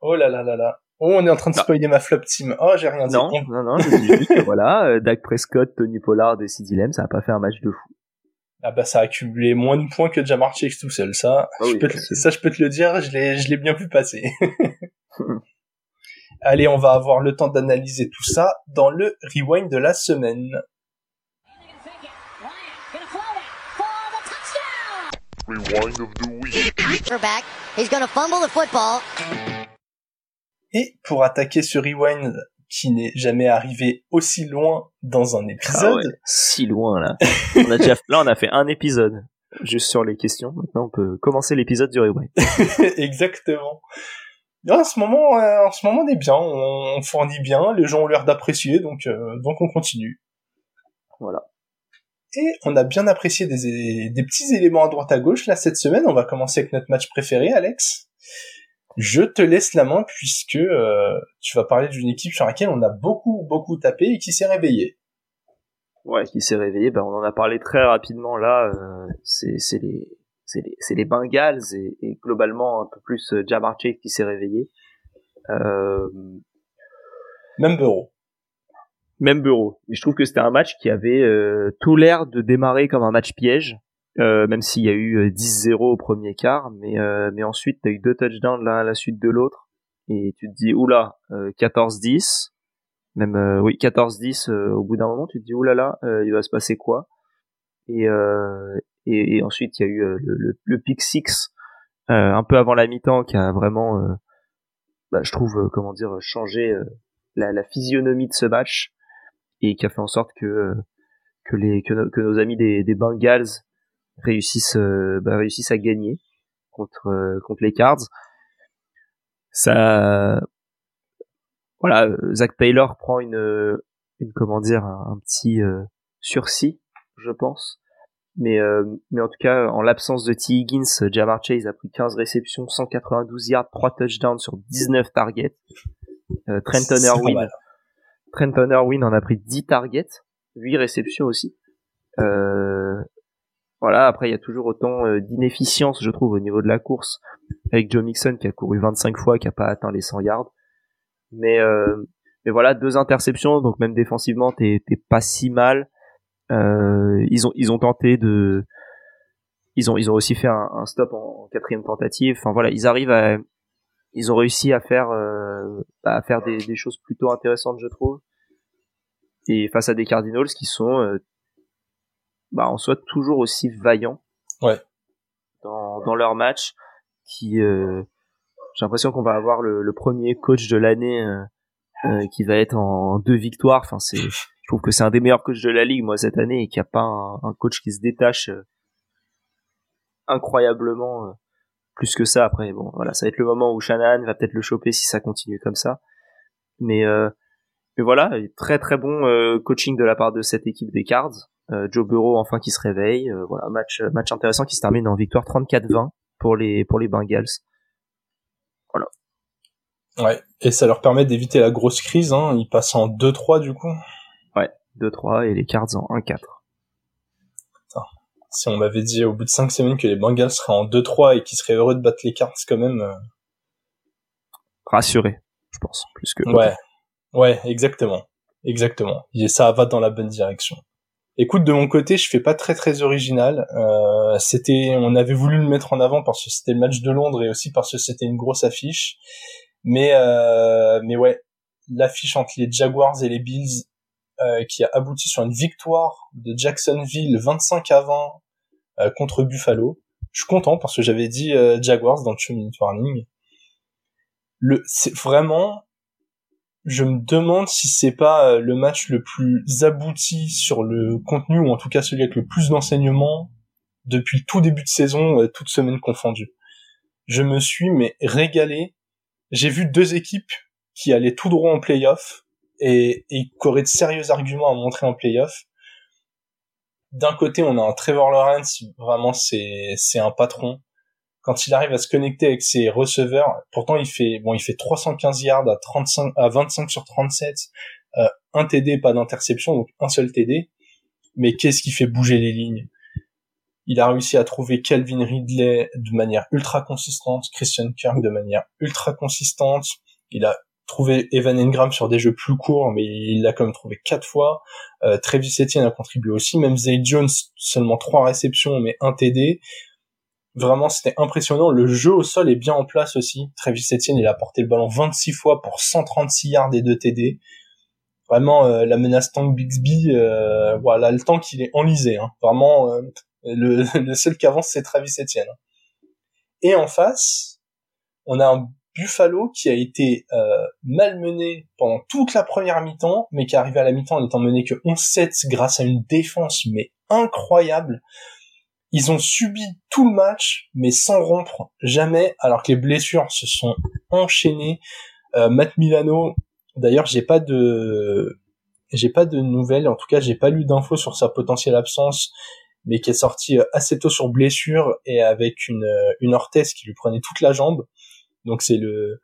oh là là là là. Oh, on est en train de spoiler ma flop team. Oh, j'ai rien dit. Non, non, non. Je dis juste que voilà, euh, Dak Prescott, Tony Pollard et Sid Lamb, ça a pas fait un match de fou. Ah bah ça a accumulé moins de points que Jamar Chase tout seul. Ça, ah je peux ça je peux te le dire. Je l'ai, je l'ai bien vu passer. Allez, on va avoir le temps d'analyser tout ça dans le rewind de la semaine. Et pour attaquer ce rewind qui n'est jamais arrivé aussi loin dans un épisode. Ah si loin là. on a déjà, là on a fait un épisode juste sur les questions. Maintenant on peut commencer l'épisode du rewind. Exactement. En ce moment, euh, en ce moment, on est bien, on, fournit bien, les gens ont l'air d'apprécier, donc euh, donc on continue. Voilà. Et on a bien apprécié des, des petits éléments à droite à gauche. Là, cette semaine, on va commencer avec notre match préféré, Alex. Je te laisse la main puisque euh, tu vas parler d'une équipe sur laquelle on a beaucoup, beaucoup tapé et qui s'est réveillée. Ouais, qui s'est réveillée. Ben, on en a parlé très rapidement là. Euh, c'est les c'est les, les Bengals et, et, globalement un peu plus euh, Jamar Chase qui s'est réveillé. Euh... Même bureau. Même bureau. Mais je trouve que c'était un match qui avait euh, tout l'air de démarrer comme un match piège. Euh, même s'il y a eu 10-0 euh, au premier quart, mais mais ensuite t'as eu deux touchdowns l'un à la suite de l'autre, et tu te dis oula, 14-10, même oui 14-10 au bout d'un moment, tu te dis oulala, il va se passer quoi? Et, et, et ensuite il y a eu le, le, le pick six un peu avant la mi-temps qui a vraiment, bah, je trouve comment dire, changé la, la physionomie de ce match et qui a fait en sorte que que les que, que nos amis des, des Bengals réussissent euh, bah, réussissent à gagner contre euh, contre les Cards. Ça voilà, Zach Taylor prend une une comment dire un, petit euh, sursis, je pense. Mais mais en tout cas, en l'absence de T. Higgins, Jamar Chase a pris 15 réceptions, 192 yards, 3 touchdowns sur 19 targets. Trenton Irwin Trenton en a pris 10 targets, 8 réceptions aussi. Euh, voilà, après il y a toujours autant euh, d'inefficience, je trouve, au niveau de la course, avec Joe Mixon qui a couru 25 fois, qui a pas atteint les 100 yards. Mais euh, mais voilà, deux interceptions, donc même défensivement, t'es pas si mal. Euh, ils ont ils ont tenté de, ils ont ils ont aussi fait un, stop en, quatrième tentative. Enfin voilà, ils arrivent à, ils ont réussi à faire à faire des, des choses plutôt intéressantes, je trouve. Et face à des Cardinals qui sont bah, en soit toujours aussi vaillants ouais. dans, dans leur match. Qui, euh, j'ai l'impression qu'on va avoir le, le, premier coach de l'année euh, euh qui va être en, deux victoires. Enfin, c'est, je trouve que c'est un des meilleurs coachs de la ligue moi cette année et qu'il n'y a pas un, coach qui se détache euh, incroyablement euh, plus que ça. Après, bon, voilà, ça va être le moment où Shannon va peut-être le choper si ça continue comme ça. Mais mais voilà, très très bon coaching de la part de cette équipe des Cards. Euh, Joe Burrow enfin qui se réveille. Euh, voilà, match match intéressant qui se termine en victoire 34-20 pour les pour les Bengals. Voilà. Ouais, et ça leur permet d'éviter la grosse crise. Hein. Ils passent en 2-3 du coup. Ouais, 2-3 et les Cards en 1-4. Si on m'avait dit au bout de 5 semaines que les Bengals seraient en 2-3 et qu'ils seraient heureux de battre les Cards quand même. Euh... Rassuré, je pense, plus que. Ouais, ouais, exactement, exactement. Et ça va dans la bonne direction. Écoute, de mon côté, je fais pas très très original. Euh, c'était, on avait voulu le mettre en avant parce que c'était le match de Londres et aussi parce que c'était une grosse affiche. Mais euh, mais ouais, l'affiche entre les Jaguars et les Bills euh, qui a abouti sur une victoire de Jacksonville 25 à 20 euh, contre Buffalo. Je suis content parce que j'avais dit Jaguars dans le warning. Le, c'est vraiment je me demande si c'est pas le match le plus abouti sur le contenu ou en tout cas celui avec le plus d'enseignements depuis tout début de saison, toute semaine confondue. Je me suis mais régalé. J'ai vu deux équipes qui allaient tout droit en playoff et, et qui auraient de sérieux arguments à montrer en playoff. D'un côté, on a un Trevor Lawrence, vraiment c'est un patron quand il arrive à se connecter avec ses receveurs, pourtant il fait bon, il fait 315 yards à 35 à 25 sur 37, euh, un TD pas d'interception donc un seul TD. Mais qu'est-ce qui fait bouger les lignes? Il a réussi à trouver Calvin Ridley de manière ultra consistante, Christian Kirk de manière ultra consistante. Il a trouvé Evan Engram sur des jeux plus courts, mais il l'a quand même trouvé quatre fois. Euh, Travis Etienne a contribué aussi, même Zay Jones seulement trois réceptions mais un TD. Vraiment, c'était impressionnant. Le jeu au sol est bien en place aussi. Travis Etienne, il a porté le ballon 26 fois pour 136 yards et 2 TD. Vraiment, euh, la menace Tank Bixby, euh, voilà, le temps qu'il est enlisé. Hein. Vraiment, euh, le, le, seul qui avance, c'est Travis Etienne. Et en face, on a un Buffalo qui a été euh, malmené pendant toute la première mi-temps, mais qui est arrivé à la mi-temps en étant mené que 11-7 grâce à une défense mais incroyable ils ont subi tout le match, mais sans rompre jamais, alors que les blessures se sont enchaînées. Euh, Matt Milano, d'ailleurs, j'ai pas de, j'ai pas de nouvelles. En tout cas, j'ai pas lu d'infos sur sa potentielle absence, mais qui est sorti euh, assez tôt sur blessure et avec une euh, une orthèse qui lui prenait toute la jambe. Donc c'est le,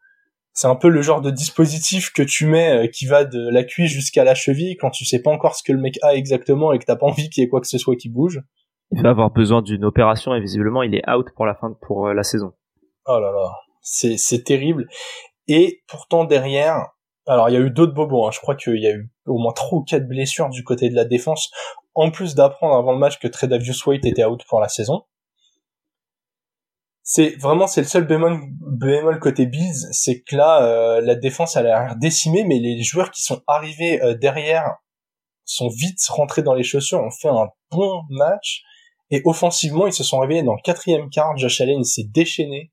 c'est un peu le genre de dispositif que tu mets qui va de la cuisse jusqu'à la cheville quand tu sais pas encore ce que le mec a exactement et que t'as pas envie qu'il y ait quoi que ce soit qui bouge il va avoir besoin d'une opération et visiblement il est out pour la fin pour euh, la saison. Oh là là, c'est c'est terrible. Et pourtant derrière, alors il y a eu d'autres bobos. Hein. Je crois qu'il y a eu au moins trois ou quatre blessures du côté de la défense, en plus d'apprendre avant le match que Tredavious White était out pour la saison. C'est vraiment c'est le seul bémol, bémol côté Bills, c'est que là euh, la défense a l'air décimée, mais les joueurs qui sont arrivés euh, derrière sont vite rentrés dans les chaussures, ont fait un bon match et offensivement, ils se sont réveillés dans le quatrième quart. Josh Allen s'est déchaîné.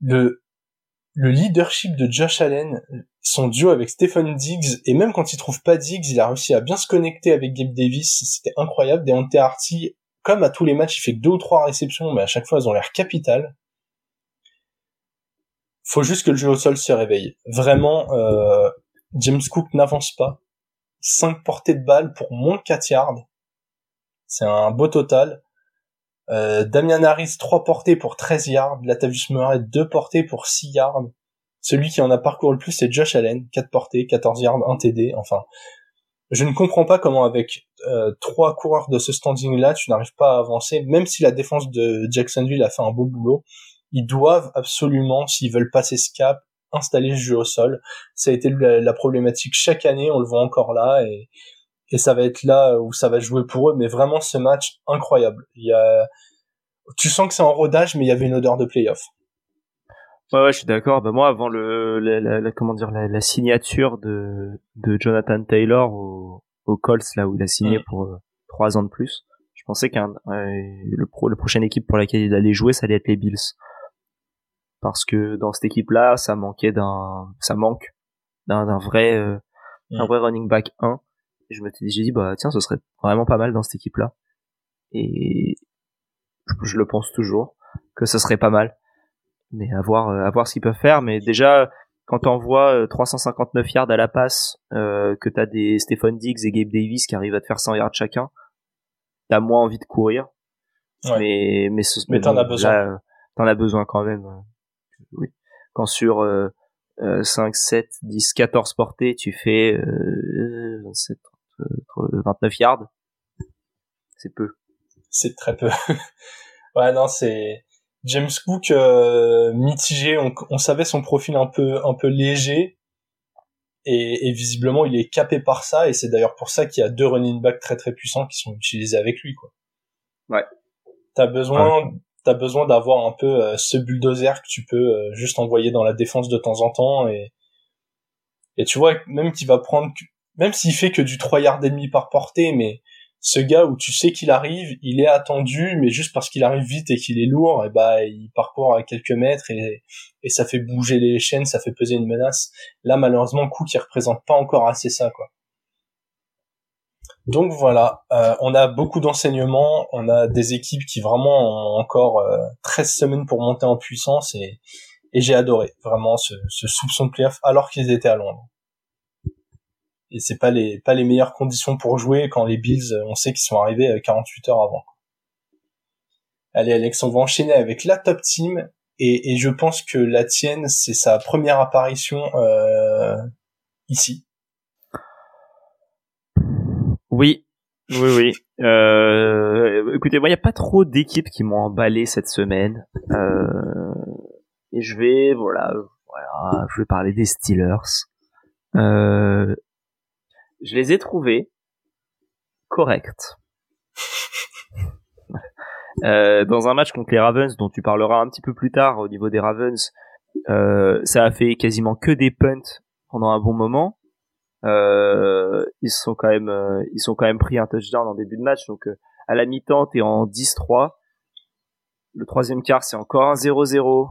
Le, le leadership de Josh Allen, son duo avec Stephen Diggs, et même quand il trouve pas Diggs, il a réussi à bien se connecter avec Gabe Davis. C'était incroyable. Deontay Harty, comme à tous les matchs, il fait deux ou trois réceptions, mais à chaque fois, elles ont l'air capitales. Faut juste que le jeu au sol se réveille. Vraiment, euh, James Cook n'avance pas. Cinq portées de balles pour moins de 4 yards. C'est un beau total. Euh, Damian Harris, 3 portées pour 13 yards. Latavius Murray, 2 portées pour 6 yards. Celui qui en a parcouru le plus, c'est Josh Allen, 4 portées, 14 yards, 1 TD. Enfin, je ne comprends pas comment avec euh, trois coureurs de ce standing-là, tu n'arrives pas à avancer, même si la défense de Jacksonville a fait un beau boulot. Ils doivent absolument, s'ils veulent passer ce cap, installer le jeu au sol. Ça a été la, la problématique chaque année, on le voit encore là, et et ça va être là où ça va jouer pour eux. Mais vraiment, ce match incroyable. Il y a, tu sens que c'est en rodage, mais il y avait une odeur de playoff. Ouais, ouais, je suis d'accord. Bah moi, avant le, la, comment dire, la, signature de, de Jonathan Taylor au, au Colts, là où il a signé mm. pour euh, trois ans de plus, je pensais qu'un le, pro, le prochaine équipe pour laquelle il allait jouer, ça allait être les Bills, parce que dans cette équipe-là, ça manquait d'un, ça manque d'un vrai, euh, un mm. vrai running back 1 et je me suis dit, bah tiens, ce serait vraiment pas mal dans cette équipe-là. Et je, le pense toujours que ce serait pas mal. Mais à voir, euh, à voir ce qu'ils peuvent faire. Mais déjà, quand on voit 359 yards à la passe, euh, que t'as des Stephen Diggs et Gabe Davis qui arrivent à te faire 100 yards chacun, t'as moins envie de courir. Mais mais, mais, t'en as besoin. T'en as besoin quand même. Oui. Quand sur euh, 5, 7, 10, 14 portées, tu fais euh, 27, 29 yards. C'est peu. C'est très peu. ouais, non, c'est James Cook euh, mitigé. On, savait son profil un peu un peu léger. Et, visiblement, il est capé par ça. Et c'est d'ailleurs pour ça qu'il y a deux running backs très très puissants qui sont utilisés avec lui, quoi. Ouais. T'as besoin, t'as besoin d'avoir un peu euh, ce bulldozer que tu peux euh, juste envoyer dans la défense de temps en temps et et tu vois même qu'il va prendre même s'il fait que du 3 yards et demi par portée, mais ce gars où tu sais qu'il arrive, il est attendu, mais juste parce qu'il arrive vite et qu'il est lourd, et bah il parcourt à quelques mètres et, et ça fait bouger les chaînes, ça fait peser une menace. Là malheureusement Cook il représente pas encore assez ça quoi. Donc voilà, euh, on a beaucoup d'enseignements, on a des équipes qui vraiment ont encore 13 euh, semaines pour monter en puissance et, et j'ai adoré vraiment ce, ce soupçon de playoff alors qu'ils étaient à Londres et c'est pas les pas les meilleures conditions pour jouer quand les Bills on sait qu'ils sont arrivés 48 euh, heures avant. Allez Alex, on va enchaîner avec la top team et, et je pense que la tienne c'est sa première apparition euh, ici. Oui, oui, oui. Euh, écoutez, moi, il n'y a pas trop d'équipes qui m'ont emballé cette semaine. Euh, et je vais, voilà, voilà, je vais parler des Steelers. Euh, je les ai trouvés corrects. euh, dans un match contre les Ravens, dont tu parleras un petit peu plus tard au niveau des Ravens, euh, ça a fait quasiment que des punts pendant un bon moment. Euh, ils sont quand même, euh, ils sont quand même pris un touchdown en début de match, donc euh, à la mi-temps t'es en 10-3. Le troisième quart c'est encore un 0-0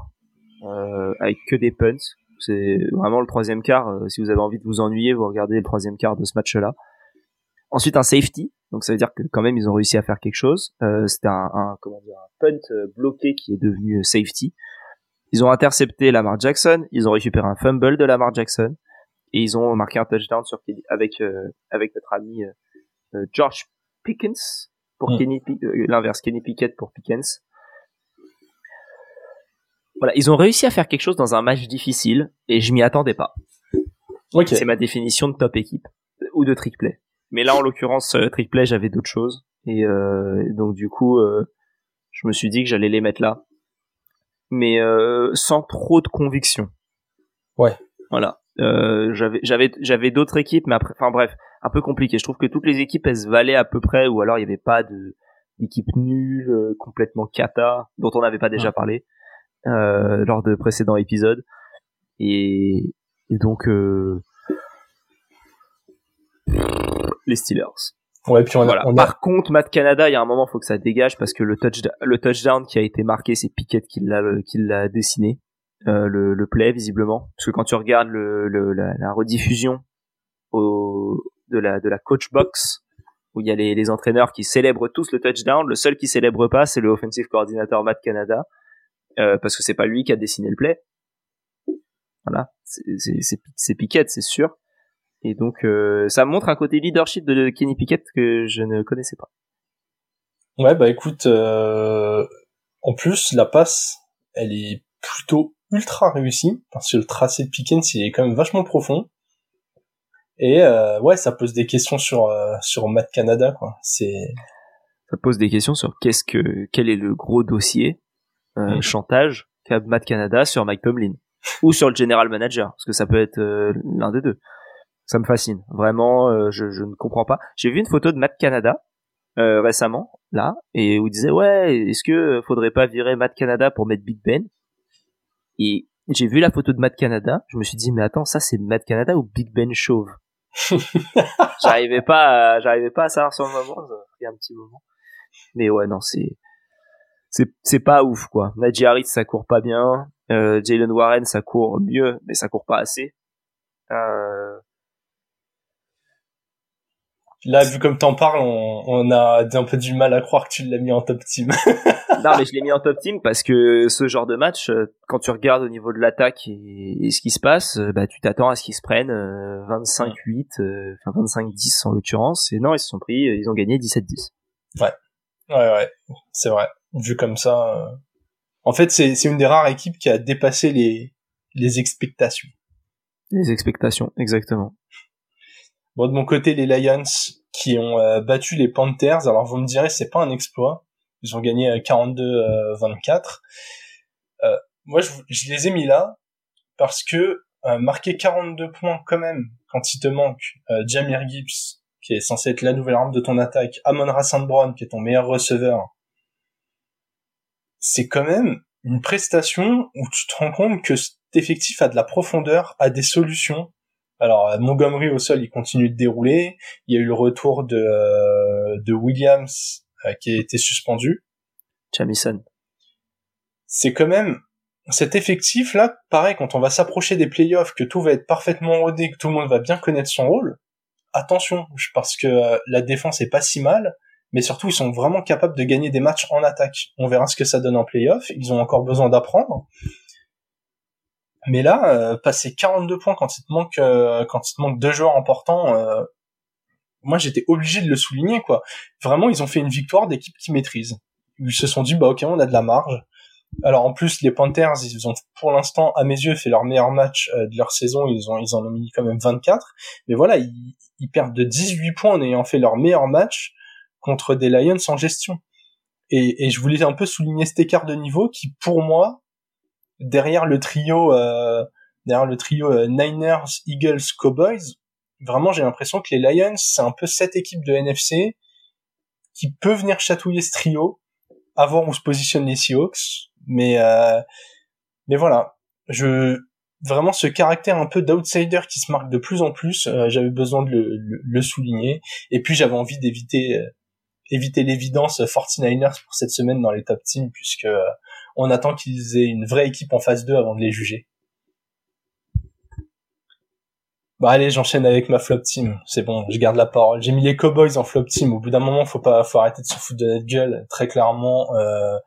avec que des punts. C'est vraiment le troisième quart. Euh, si vous avez envie de vous ennuyer, vous regardez le troisième quart de ce match-là. Ensuite, un safety Donc ça veut dire que quand même ils ont réussi à faire quelque chose. Euh, C'était un, un, comment dire un punt euh, bloqué qui est devenu safety. Ils ont intercepté Lamar Jackson, ils ont récupéré un fumble de Lamar Jackson et ils ont marqué un touchdown sur avec euh, avec notre ami George Pickens pour mm. Kenny l'inverse Kenny Pickett pour Pickens. Voilà, ils ont réussi à faire quelque chose dans un match difficile et je m'y attendais pas. Okay. C'est ma définition de top équipe ou de trick play. Mais là, en l'occurrence, euh, trick play, j'avais d'autres choses et euh, donc du coup, euh, je me suis dit que j'allais les mettre là, mais euh, sans trop de conviction. Ouais. Voilà. Euh, j'avais j'avais j'avais d'autres équipes, mais après, enfin bref, un peu compliqué. Je trouve que toutes les équipes elles se valaient à peu près, ou alors il y avait pas de d'équipe nulle, euh, complètement cata, dont on n'avait pas déjà parlé euh, lors de précédents épisodes. Et, et donc euh, les Steelers. Ouais, puis on a, voilà. on a... Par contre, Matt Canada, il y a un moment, faut que ça dégage parce que le, touch, le touchdown qui a été marqué, c'est Pickett qui l'a qui l'a dessiné, euh, le, le play visiblement. Parce que quand tu regardes le, le la, la, rediffusion au, de la de la coach box où il y a les, les entraîneurs qui célèbrent tous le touchdown, le seul qui célèbre pas, c'est le offensive coordinator Matt Canada euh, parce que c'est pas lui qui a dessiné le play. Voilà, c'est Pickett, c'est sûr. Et donc euh, ça montre un côté leadership de Kenny Pickett que je ne connaissais pas. Ouais, bah écoute, euh, en plus la passe, elle est plutôt ultra réussie parce que le tracé de Pickens il est quand même vachement profond. Et euh, ouais, ça pose des questions sur euh, sur Matt Canada quoi. C'est ça pose des questions sur qu'est-ce que quel est le gros dossier euh, mm. chantage qu'a Matt Canada sur Mike Tomlin ou sur le general manager parce que ça peut être euh, l'un des deux ça me fascine. Vraiment, euh, je, je, ne comprends pas. J'ai vu une photo de Matt Canada euh, récemment, là, et où il disait ouais, est-ce que faudrait pas virer Matt Canada pour mettre Big Ben? Et j'ai vu la photo de Matt Canada, je me suis dit mais attends, ça c'est Matt Canada ou Big Ben chauve? J'arrivais pas, à, j'arrivais pas à savoir sur le moment, ça a pris un petit moment. Mais ouais, non, c'est c'est c'est pas ouf quoi. Najee Harris ça court pas bien, euh, Jalen Warren ça court mieux, mais ça court pas assez. Euh, Là, vu comme t'en parles, on, on, a un peu du mal à croire que tu l'as mis en top team. non, mais je l'ai mis en top team parce que ce genre de match, euh, quand tu regardes au niveau de l'attaque et, ce qui se passe, bah tu t'attends à ce qu'ils se prennent 25-8, euh, enfin 25-10 en l'occurrence. Et non, ils se sont pris, ils ont gagné 17-10. Ouais, ouais, ouais, c'est vrai. Vu comme ça, en fait, c'est c'est une des rares équipes qui a dépassé les les expectations. Les expectations, exactement. Bon, de mon côté, les Lions qui ont euh, battu les Panthers. Alors vous me direz, c'est pas un exploit. Ils ont gagné 42-24. Euh, euh, moi, je, je, les ai mis là parce que marquer 42 points quand même quand il te manque Jamir Gibbs, qui est censé être la nouvelle arme de ton attaque, Amon Rassan Brown, qui est ton meilleur receveur, c'est quand même une prestation où tu te rends compte que cet effectif a de la profondeur, a des solutions, alors euh, Montgomery au sol, il continue de dérouler. Il y a eu le retour de, euh, de Williams euh, qui a été suspendu. Jamison. C'est quand même cet effectif là, pareil, quand on va s'approcher des playoffs, que tout va être parfaitement rodé, que tout le monde va bien connaître son rôle. Attention, parce que la défense est pas si mal, mais surtout ils sont vraiment capables de gagner des matchs en attaque. On verra ce que ça donne en playoff. Ils ont encore besoin d'apprendre. Mais là, euh, passer 42 points quand il te manque euh, quand il te manque deux joueurs importants, euh, moi j'étais obligé de le souligner quoi. Vraiment, ils ont fait une victoire d'équipe qui maîtrise. Ils se sont dit bah ok, on a de la marge. Alors en plus, les Panthers, ils ont pour l'instant, à mes yeux, fait leur meilleur match de leur saison. Ils ont ils en ont mis quand même 24. Mais voilà, ils, ils perdent de 18 points en ayant fait leur meilleur match contre des Lions en gestion. Et, et je voulais un peu souligner cet écart de niveau qui, pour moi, derrière le trio euh, derrière le trio euh, Niners, Eagles, Cowboys, vraiment j'ai l'impression que les Lions c'est un peu cette équipe de NFC qui peut venir chatouiller ce trio avant où se positionnent les Seahawks, mais euh, mais voilà, je vraiment ce caractère un peu d'outsider qui se marque de plus en plus, euh, j'avais besoin de le, le, souligner. Et puis j'avais envie d'éviter éviter l'évidence 49ers pour cette semaine dans les top teams puisque on attend qu'ils aient une vraie équipe en phase 2 avant de les juger. Bah allez, j'enchaîne avec ma flop team. C'est bon, je garde la parole. J'ai mis les Cowboys en flop team. Au bout d'un moment, faut pas, faut arrêter de se foutre de notre gueule. Très clairement, euh,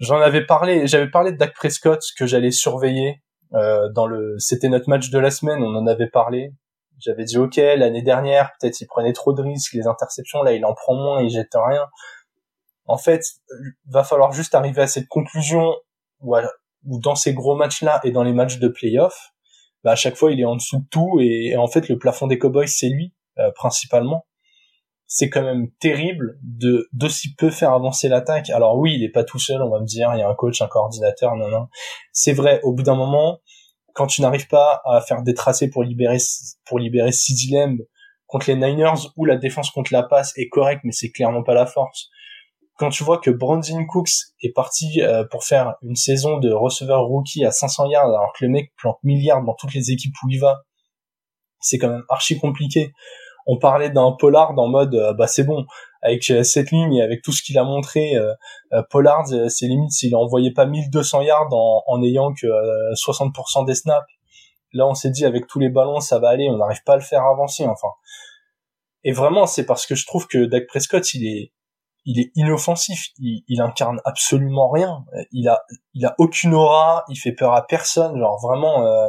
j'en avais parlé. J'avais parlé de Dak Prescott que j'allais surveiller euh, dans le. C'était notre match de la semaine. On en avait parlé. J'avais dit ok, l'année dernière, peut-être il prenait trop de risques, les interceptions. Là, il en prend moins, il jette rien. En fait, va falloir juste arriver à cette conclusion où, dans ces gros matchs-là et dans les matchs de playoff bah, à chaque fois il est en dessous de tout et, en fait le plafond des Cowboys c'est lui euh, principalement. C'est quand même terrible de d'aussi peu faire avancer l'attaque. Alors oui, il est pas tout seul, on va me dire, il y a un coach, un coordinateur, non non. C'est vrai, au bout d'un moment, quand tu n'arrives pas à faire des tracés pour libérer pour libérer contre les Niners où la défense contre la passe est correcte mais c'est clairement pas la force quand tu vois que Brandon Cooks est parti euh, pour faire une saison de receveur rookie à 500 yards alors que le mec plante milliards dans toutes les équipes où il va, c'est quand même archi compliqué. On parlait d'un Pollard en mode euh, bah c'est bon avec euh, cette ligne et avec tout ce qu'il a montré Pollard c'est limite s'il envoyait pas 1200 yards en, en ayant que 60% des snaps. Là on s'est dit avec tous les ballons ça va aller, on n'arrive pas à le faire avancer enfin. Et vraiment c'est parce que je trouve que Dak Prescott il est il est inoffensif, il, il, incarne absolument rien, il a, il a aucune aura, il fait peur à personne, genre vraiment. Euh...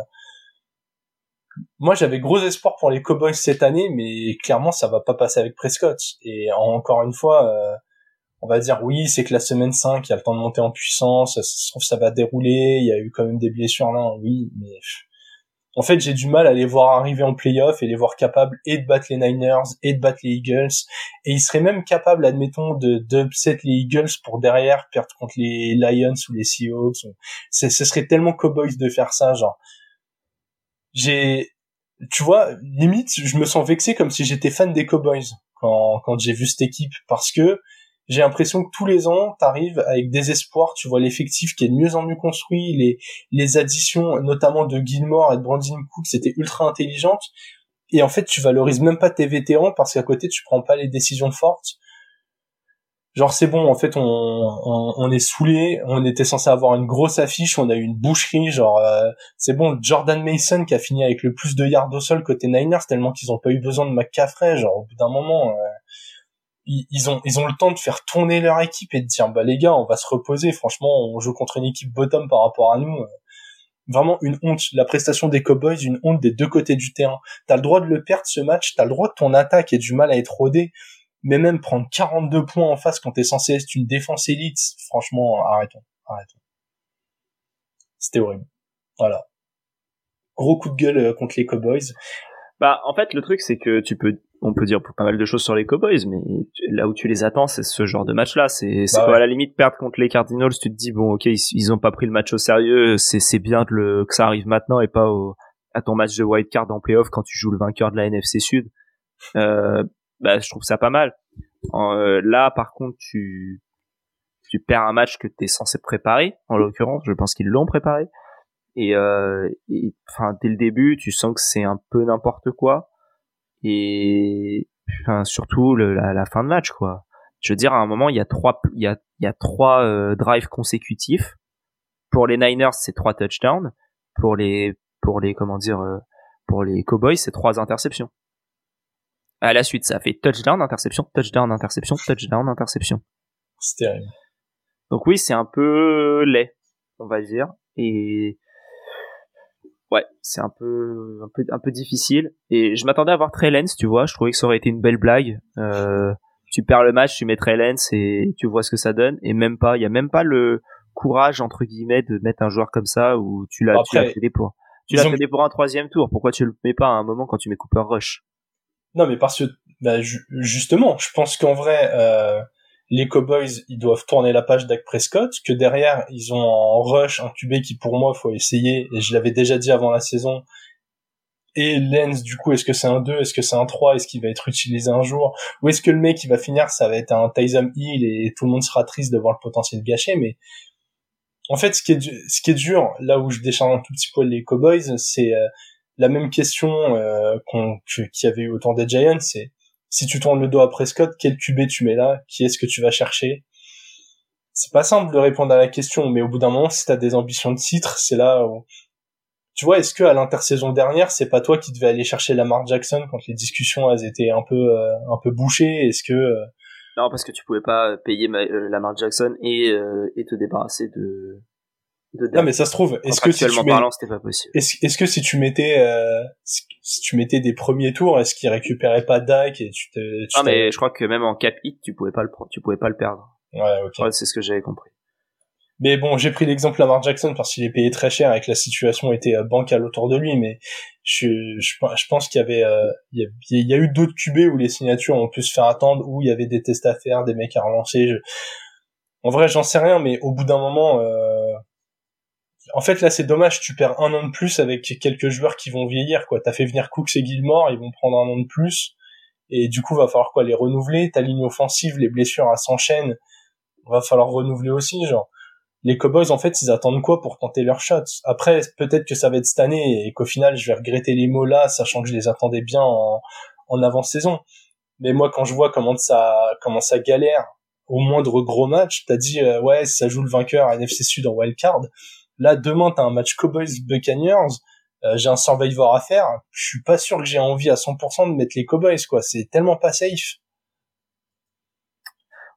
Moi, j'avais gros espoir pour les Cowboys cette année, mais clairement, ça va pas passer avec Prescott. Et encore une fois, euh, on va dire oui, c'est que la semaine 5, il y a le temps de monter en puissance, ça se trouve ça va dérouler, il y a eu quand même des blessures là, oui, mais en fait, j'ai du mal à les voir arriver en playoff et les voir capables et de battre les Niners et de battre les Eagles. Et ils seraient même capables, admettons, de d'upset les Eagles pour derrière perdre contre les Lions ou les Seahawks. Ce serait tellement Cowboys de faire ça, genre. J'ai, tu vois, limite, je me sens vexé comme si j'étais fan des Cowboys quand, quand j'ai vu cette équipe parce que j'ai l'impression que tous les ans, t'arrives avec des espoirs, tu vois l'effectif qui est de mieux en mieux construit, les, les additions, notamment de Gilmore et de Brandon Cook, c'était ultra intelligente. Et en fait, tu valorises même pas tes vétérans parce qu'à côté, tu prends pas les décisions fortes. Genre, c'est bon, en fait, on, on, est saoulé, on était censé avoir une grosse affiche, on a eu une boucherie, genre, euh, c'est bon, Jordan Mason qui a fini avec le plus de yards au sol côté Niners, tellement qu'ils ont pas eu besoin de McCaffrey, genre, au bout d'un moment, euh, ils, ont ils ont le temps de faire tourner leur équipe et de dire bah les gars on va se reposer franchement on joue contre une équipe bottom par rapport à nous vraiment une honte la prestation des Cowboys une honte des deux côtés du terrain. T'as le droit de le perdre ce match t'as le droit de ton attaque et du mal à être rodé mais même prendre 42 points en face quand t'es censé être une défense élite franchement arrêtons arrêtons. C'était horrible. Voilà. Gros coup de gueule euh, contre les Cowboys. Bah en fait le truc c'est que tu peux on peut dire pas mal de choses sur les Cowboys, mais là où tu les attends, c'est ce genre de match-là. C'est bah quoi à la limite perdre contre les Cardinals, tu te dis bon ok ils, ils ont pas pris le match au sérieux, c'est c'est bien de le, que ça arrive maintenant et pas au, à ton match de wild card en playoff quand tu joues le vainqueur de la NFC Sud. Euh, bah je trouve ça pas mal. Euh, là par contre tu tu perds un match que tu es censé préparer, en l'occurrence, je pense qu'ils l'ont préparé. Et, euh, enfin dès le début, tu sens que c'est un peu n'importe quoi et surtout la, fin de match quoi. Je veux dire à un moment il y a trois il y a y a trois euh, drives consécutifs. Pour les Niners c'est trois touchdowns. Pour les pour les comment dire euh, pour les Cowboys c'est trois interceptions. À la suite ça fait touchdown interception touchdown interception touchdown interception. C'est terrible. Donc oui c'est un peu laid on va dire et ouais, c'est un peu, un peu, un peu difficile. Et je m'attendais à voir Trey Lance, tu vois. Je trouvais que ça aurait été une belle blague. Euh, tu perds le match, tu mets Trey Lance et tu vois ce que ça donne. Et même pas, il y a même pas le courage entre guillemets de mettre un joueur comme ça où tu l'as, tu l'as fait pour. Tu l'as fait pour un troisième tour. Pourquoi tu le mets pas à un moment quand tu mets Cooper Rush? Non, mais parce que bah, justement, je pense qu'en vrai. Euh les Cowboys, ils doivent tourner la page Dak Prescott, que derrière, ils ont en rush un QB qui pour moi, faut essayer, et je l'avais déjà dit avant la saison, et Lens, du coup, est-ce que c'est un 2, est-ce que c'est un 3, est-ce qu'il va être utilisé un jour, ou est-ce que le mec qui va finir, ça va être un Tyson Hill et tout le monde sera triste de voir le potentiel gâché, mais en fait, ce qui est, ce qui est dur, là où je décharge un tout petit peu les Cowboys, c'est euh, la même question euh, qu'il y avait eu autant des Giants, c'est si tu tournes le dos à Prescott, quel QB tu mets là? Qui est-ce que tu vas chercher? C'est pas simple de répondre à la question, mais au bout d'un moment, si t'as des ambitions de titre, c'est là où tu vois, est-ce que à l'intersaison dernière, c'est pas toi qui devais aller chercher Lamar Jackson quand les discussions elles étaient un peu euh, un peu bouchées? Est-ce que euh, non parce que tu pouvais pas payer Lamar Jackson et et te débarrasser de non mais ça se trouve est-ce que si tu parlant c'était pas possible est-ce que si tu mettais si tu mettais des premiers tours est-ce qu'il récupérait pas Dak et tu te non mais je crois que même en cap hit tu pouvais pas le tu pouvais pas le perdre ouais ok ouais, c'est ce que j'avais compris mais bon, j'ai pris l'exemple Lamar Jackson parce qu'il est payé très cher et que la situation était euh, bancale autour de lui. Mais je, je, je pense qu'il y avait, euh, il, y a, eu d'autres QB où les signatures ont pu se faire attendre, où il y avait des tests à faire, des mecs à relancer. En vrai, j'en sais rien, mais au bout d'un moment, euh... en fait, là, c'est dommage. Tu perds un an de plus avec quelques joueurs qui vont vieillir. Quoi, t'as fait venir Cooks et Gilmore, ils vont prendre un an de plus, et du coup, va falloir quoi les renouveler. Ta ligne offensive, les blessures, à s'enchaînent. Va falloir renouveler aussi, genre les Cowboys en fait ils attendent quoi pour tenter leur shot après peut-être que ça va être cette année et qu'au final je vais regretter les mots là sachant que je les attendais bien en, en avant saison mais moi quand je vois comment ça comment ça galère au moindre gros match t'as dit euh, ouais ça joue le vainqueur à NFC Sud en wildcard là demain t'as un match Cowboys Buccaneers euh, j'ai un survivor à faire je suis pas sûr que j'ai envie à 100% de mettre les Cowboys quoi c'est tellement pas safe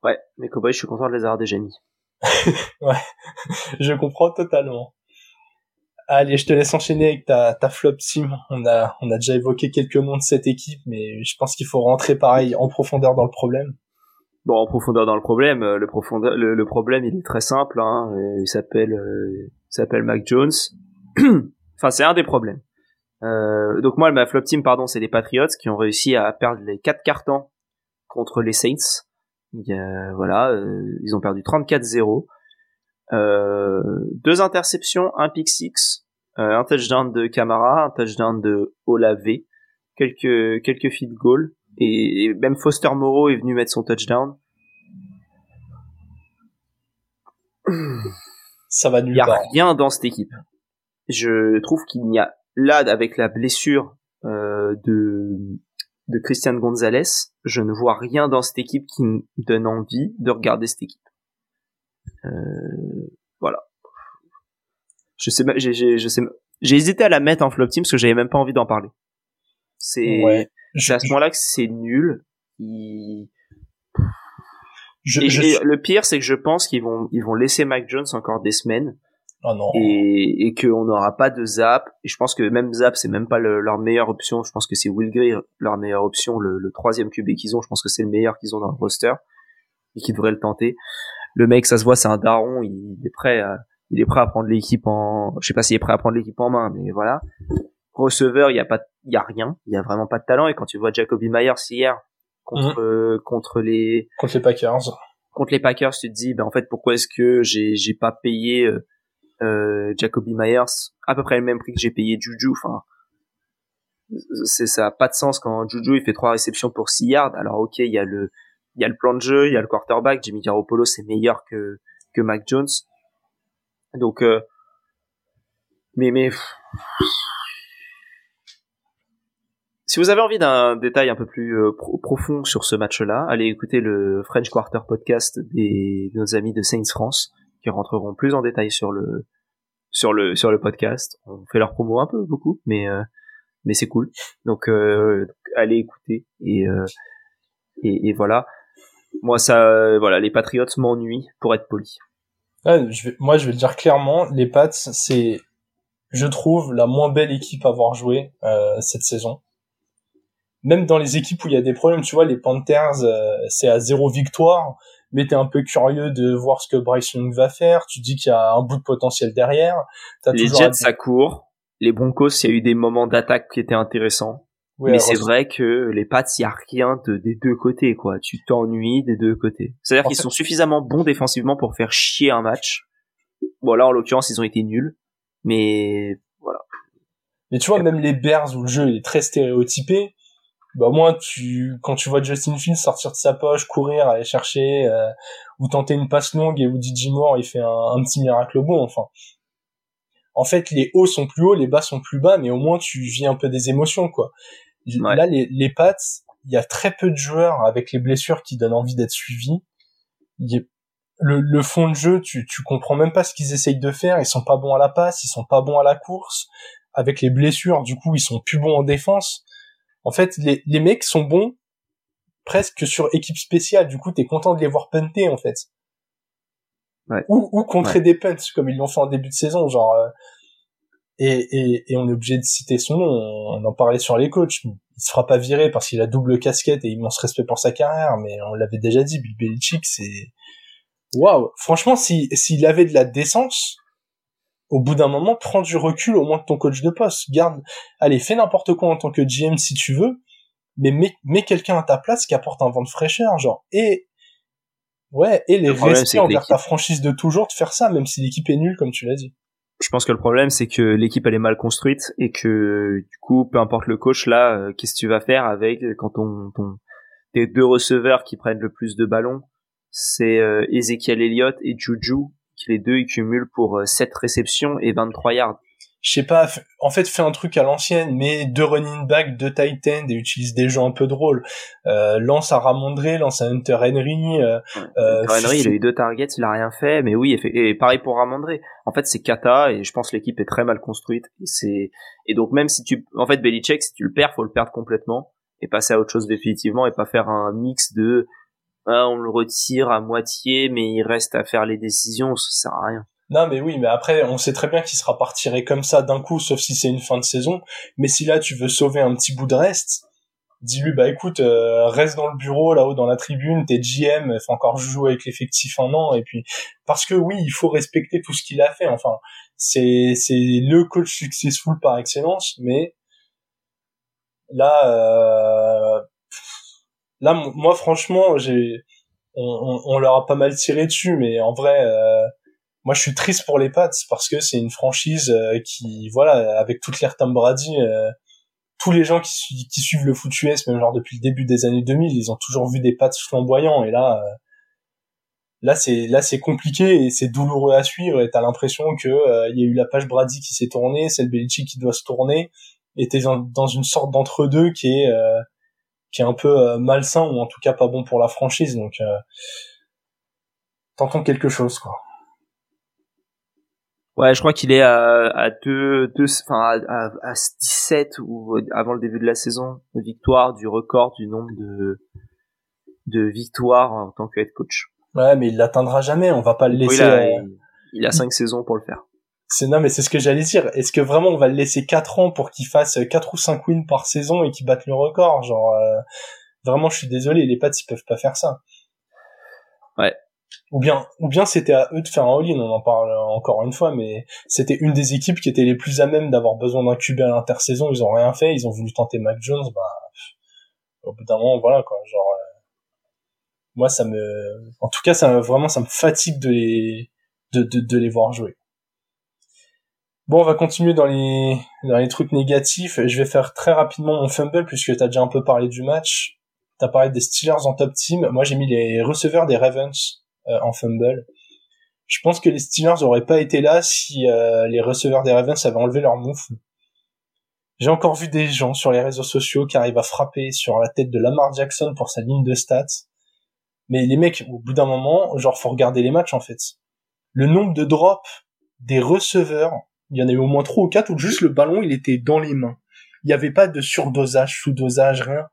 ouais les Cowboys je suis content de les avoir déjà mis ouais, je comprends totalement. Allez, je te laisse enchaîner avec ta, ta flop sim. On a, on a déjà évoqué quelques noms de cette équipe, mais je pense qu'il faut rentrer pareil en profondeur dans le problème. Bon, en profondeur dans le problème, euh, le, profondeur, le, problème il est très simple. Hein. Il s'appelle, euh, s'appelle Mac Jones. enfin, c'est un des problèmes. Euh, donc moi, ma flop team, pardon, c'est les Patriots qui ont réussi à perdre les quatre cartons contre les Saints voilà, euh, ils ont perdu 34-0. Euh, deux interceptions, un pick six, euh, un touchdown de Camara, un touchdown de Olave, quelques quelques field goals et, même Foster Moreau est venu mettre son touchdown. Ça va Il y a rien dans cette équipe. Je trouve qu'il n'y a là avec la blessure de de Christian Gonzalez, je ne vois rien dans cette équipe qui me donne envie de regarder cette équipe. Euh, voilà. Je sais, j'ai, j'ai, je sais, j'ai hésité à la mettre en flop team parce que j'avais même pas envie d'en parler. C'est, à ce moment-là que c'est nul. le pire, c'est que je pense qu'ils vont, ils vont laisser Mike Jones encore des semaines Oh non. Et, et qu'on n'aura pas de Zap. Et je pense que même Zap, c'est même pas leur meilleure option. Je pense que c'est Will Greer leur meilleure option, le, le troisième QB qu'ils ont. Je pense que c'est le meilleur qu'ils ont dans le roster et qui devrait le tenter. Le mec, ça se voit, c'est un daron. Il est prêt à, il est prêt à prendre l'équipe en, je sais pas s'il est prêt à prendre l'équipe en main, mais voilà. Receveur, il y a pas, il y a rien. Il y a vraiment pas de talent. Et quand tu vois Jacoby Myers hier contre, mhm. contre les, contre les Packers, contre les Packers, tu te dis, ben en fait, pourquoi est-ce que j'ai, j'ai pas payé euh, euh, Jacoby Myers? À peu près le même prix que j'ai payé Juju. Enfin, c'est ça a pas de sens quand Juju il fait trois réceptions pour 6 yards. Alors ok, il y a le il y a le plan de jeu, il y a le quarterback. Jimmy Garoppolo c'est meilleur que que Mac Jones. Donc euh, mais mais si vous avez envie d'un détail un peu plus euh, profond sur ce match-là, allez écouter le French Quarter podcast des de nos amis de Saints France qui rentreront plus en détail sur le sur le sur le podcast. On fait leur promo un peu beaucoup, mais euh, mais c'est cool. Donc euh, allez écouter et, et, voilà. Moi ça voilà les Patriots m'ennuient pour être poli. moi je vais le dire clairement, les Pats c'est je trouve la moins belle équipe à avoir joué cette saison. Même dans les équipes où il y a des problèmes, tu vois, les Panthers, euh, c'est à zéro victoire mais t'es un peu curieux de voir ce que Bryce Young va faire. Tu dis qu'il y a un bout de potentiel derrière. les Jets, ça court. Les Broncos, il y a eu des moments d'attaque qui étaient intéressants. mais c'est vrai que les Pats, il y a rien de, des deux côtés, quoi. Tu t'ennuies des deux côtés. C'est-à-dire qu'ils sont suffisamment bons défensivement pour faire chier un match. Bon, là, en l'occurrence, ils ont été nuls. Mais, voilà. Mais tu vois, même les Bears où le jeu est très stéréotypé, bah moi tu quand tu vois Justin Fields sortir de sa poche courir aller chercher euh, ou tenter une passe longue et où DJ Moore il fait un, petit miracle au bon enfin. En fait les hauts sont plus hauts les bas sont plus bas mais au moins tu vis un peu des émotions quoi. Là les les Pats il y a très peu de joueurs avec les blessures qui donnent envie d'être suivis. Le, le fond de jeu tu tu comprends même pas ce qu'ils essayent de faire ils sont pas bons à la passe ils sont pas bons à la course. Avec les blessures, du coup, ils sont plus bons en défense. En fait, les, les mecs sont bons presque sur équipe spéciale. Du coup, t'es content de les voir punter, en fait. Ouais. Ou, ou contrer des punts, comme ils l'ont fait en début de saison, genre. euh, et, et, et on est obligé de citer son nom. On en parlait sur les coachs. Il se fera pas virer parce qu'il a double casquette et immense respect pour sa carrière. Mais on l'avait déjà dit, Bill Belichick, c'est waouh. Franchement, si s'il avait de la décence, au bout d'un moment, prends du recul au moins de ton coach de poste. Garde, allez, fais n'importe quoi en tant que GM si tu veux, mais mets, mets quelqu'un à ta place qui apporte un vent de fraîcheur, genre. Et ouais, et les Le problème, c'est respect que envers ta franchise de toujours de faire ça, même si l'équipe est nulle, comme tu l'as dit. Je pense que le problème, c'est que l'équipe elle est mal construite et que du coup, peu importe le coach, là, euh, qu'est-ce que tu vas faire avec euh, quand ton, ton tes deux receveurs qui prennent le plus de ballons, c'est euh, Ezekiel Elliott et Juju, les deux ils cumulent pour euh, 7 réceptions et 23 yards. je sais pas, en fait, fais un truc à l'ancienne, mais deux running back, deux tight end et utilise des jeux un peu drôles. Euh, lance à Ramondre, lance à Hunter Henry. Euh, Euh, Hunter Henry, il a eu deux targets, il a rien fait, mais oui, et, pareil pour Ramondre. En fait, c'est Kata et je pense l'équipe est très mal construite et c'est et donc même si tu en fait Belichick, si tu le perds, faut le perdre complètement et passer à autre chose définitivement et pas faire un mix de ah, on le retire à moitié mais il reste à faire les décisions, ça sert à rien. non, mais oui, mais après, on sait très bien qu'il sera retiré comme ça d'un coup, sauf si c'est une fin de saison. Mais si là, tu veux sauver un petit bout de reste, dis-lui, bah écoute, euh, reste dans le bureau, là-haut dans la tribune, t'es GM, faut encore jouer avec l'effectif un an, et puis parce que oui, il faut respecter tout ce qu'il a fait. Enfin, c'est c'est le coach successful par excellence, mais là, euh, là, moi franchement, j'ai, on, on, leur a pas mal tiré dessus, mais en vrai, euh, moi je suis triste pour les Pats parce que c'est une franchise euh, qui, voilà, avec toute l'ère Tom Brady, euh, tous les gens qui, su- qui suivent le foot US, même genre depuis le début des années 2000, ils ont toujours vu des Pats flamboyants, et là. euh, Là c'est là c'est compliqué et c'est douloureux à suivre et t'as l'impression que il y a eu la page Brady qui s'est tournée, c'est le Belichick qui doit se tourner et t'es dans, dans une sorte d'entre deux qui est euh, qui est un peu euh, malsain ou en tout cas pas bon pour la franchise donc euh, tentons quelque chose quoi. Ouais, je crois qu'il est à, à deux, deux, enfin à, à, à 17 ou avant le début de la saison de victoire du record du nombre de de victoires en tant que head coach. Ouais mais il l'atteindra jamais, on va pas le Oui, laisser. euh, il, il a cinq saisons pour le faire. C'est non mais c'est ce que j'allais dire. Est-ce que vraiment on va le laisser 4 ans pour qu'il fasse 4 ou 5 wins par saison et qu'il batte le record? Genre euh, vraiment je suis désolé, les Pats ils peuvent pas faire ça. Ouais. Ou bien ou bien c'était à eux de faire un all-in, on en parle encore une fois mais c'était une des équipes qui était les plus à même d'avoir besoin d'un QB à l'intersaison, ils ont rien fait, ils ont voulu tenter Mac Jones, bah au bout d'un moment voilà quoi, genre euh, moi ça me en tout cas ça me- vraiment ça me fatigue de les de, de, de les voir jouer. Bon, on va continuer dans les, dans les trucs négatifs. Je vais faire très rapidement mon fumble puisque tu as déjà un peu parlé du match. Tu as parlé des Steelers en top team. Moi, j'ai mis les receveurs des Ravens euh, en fumble. Je pense que les Steelers auraient pas été là si euh, les receveurs des Ravens avaient enlevé leur moufle. J'ai encore vu des gens sur les réseaux sociaux qui arrivent à frapper sur la tête de Lamar Jackson pour sa ligne de stats. Mais les mecs, au bout d'un moment, genre, faut regarder les matchs, en fait. Le nombre de drops des receveurs il y en a eu au moins trois ou quatre où juste le ballon il était dans les mains. Il n'y avait pas de surdosage, sous-dosage, rien.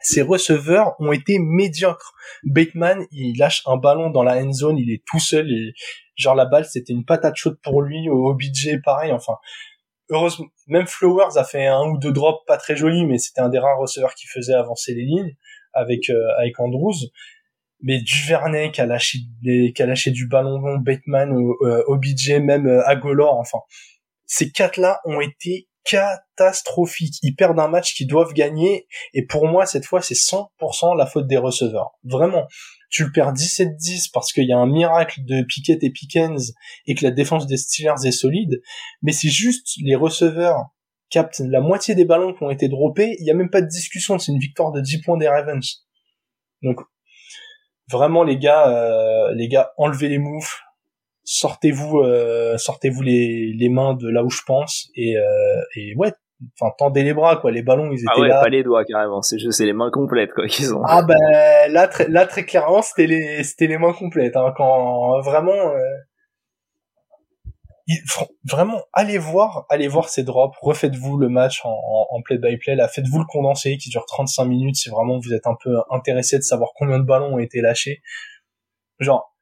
Ces receveurs ont été médiocres. Bateman, il lâche un ballon dans la end zone, il est tout seul et genre la balle c'était une patate chaude pour lui. Au OBJ pareil. Enfin, heureusement, même Flowers a fait un ou deux drops pas très jolis, mais c'était un des rares receveurs qui faisait avancer les lignes avec euh, avec Andrews mais Duvernay qui a lâché qui a lâché du ballon long, Bateman, euh, OBJ, même euh, Agolor, enfin. Ces quatre-là ont été catastrophiques. Ils perdent un match qu'ils doivent gagner, et pour moi, cette fois, c'est 100% la faute des receveurs. Vraiment. Tu le perds 17-10 parce qu'il y a un miracle de Pickett et Pickens et que la défense des Steelers est solide, mais c'est juste les receveurs captent la moitié des ballons qui ont été droppés, il y a même pas de discussion, c'est une victoire de 10 points des Ravens. Donc, vraiment les gars euh, les gars enlevez les moufles sortez-vous euh, sortez-vous les, les mains de là où je pense et euh, et ouais enfin tendez les bras quoi. Les ballons ils étaient Ah ouais, là. pas les doigts carrément, c'est juste c'est les mains complètes quoi qu'ils ont. ah ben là très là très clairement c'était les c'était les mains complètes hein, quand vraiment euh, vraiment, allez voir, allez voir ces drops, refaites-vous le match en, play-by-play, là, faites-vous le condensé qui dure 35 minutes si vraiment vous êtes un peu intéressé de savoir combien de ballons ont été lâchés. Genre,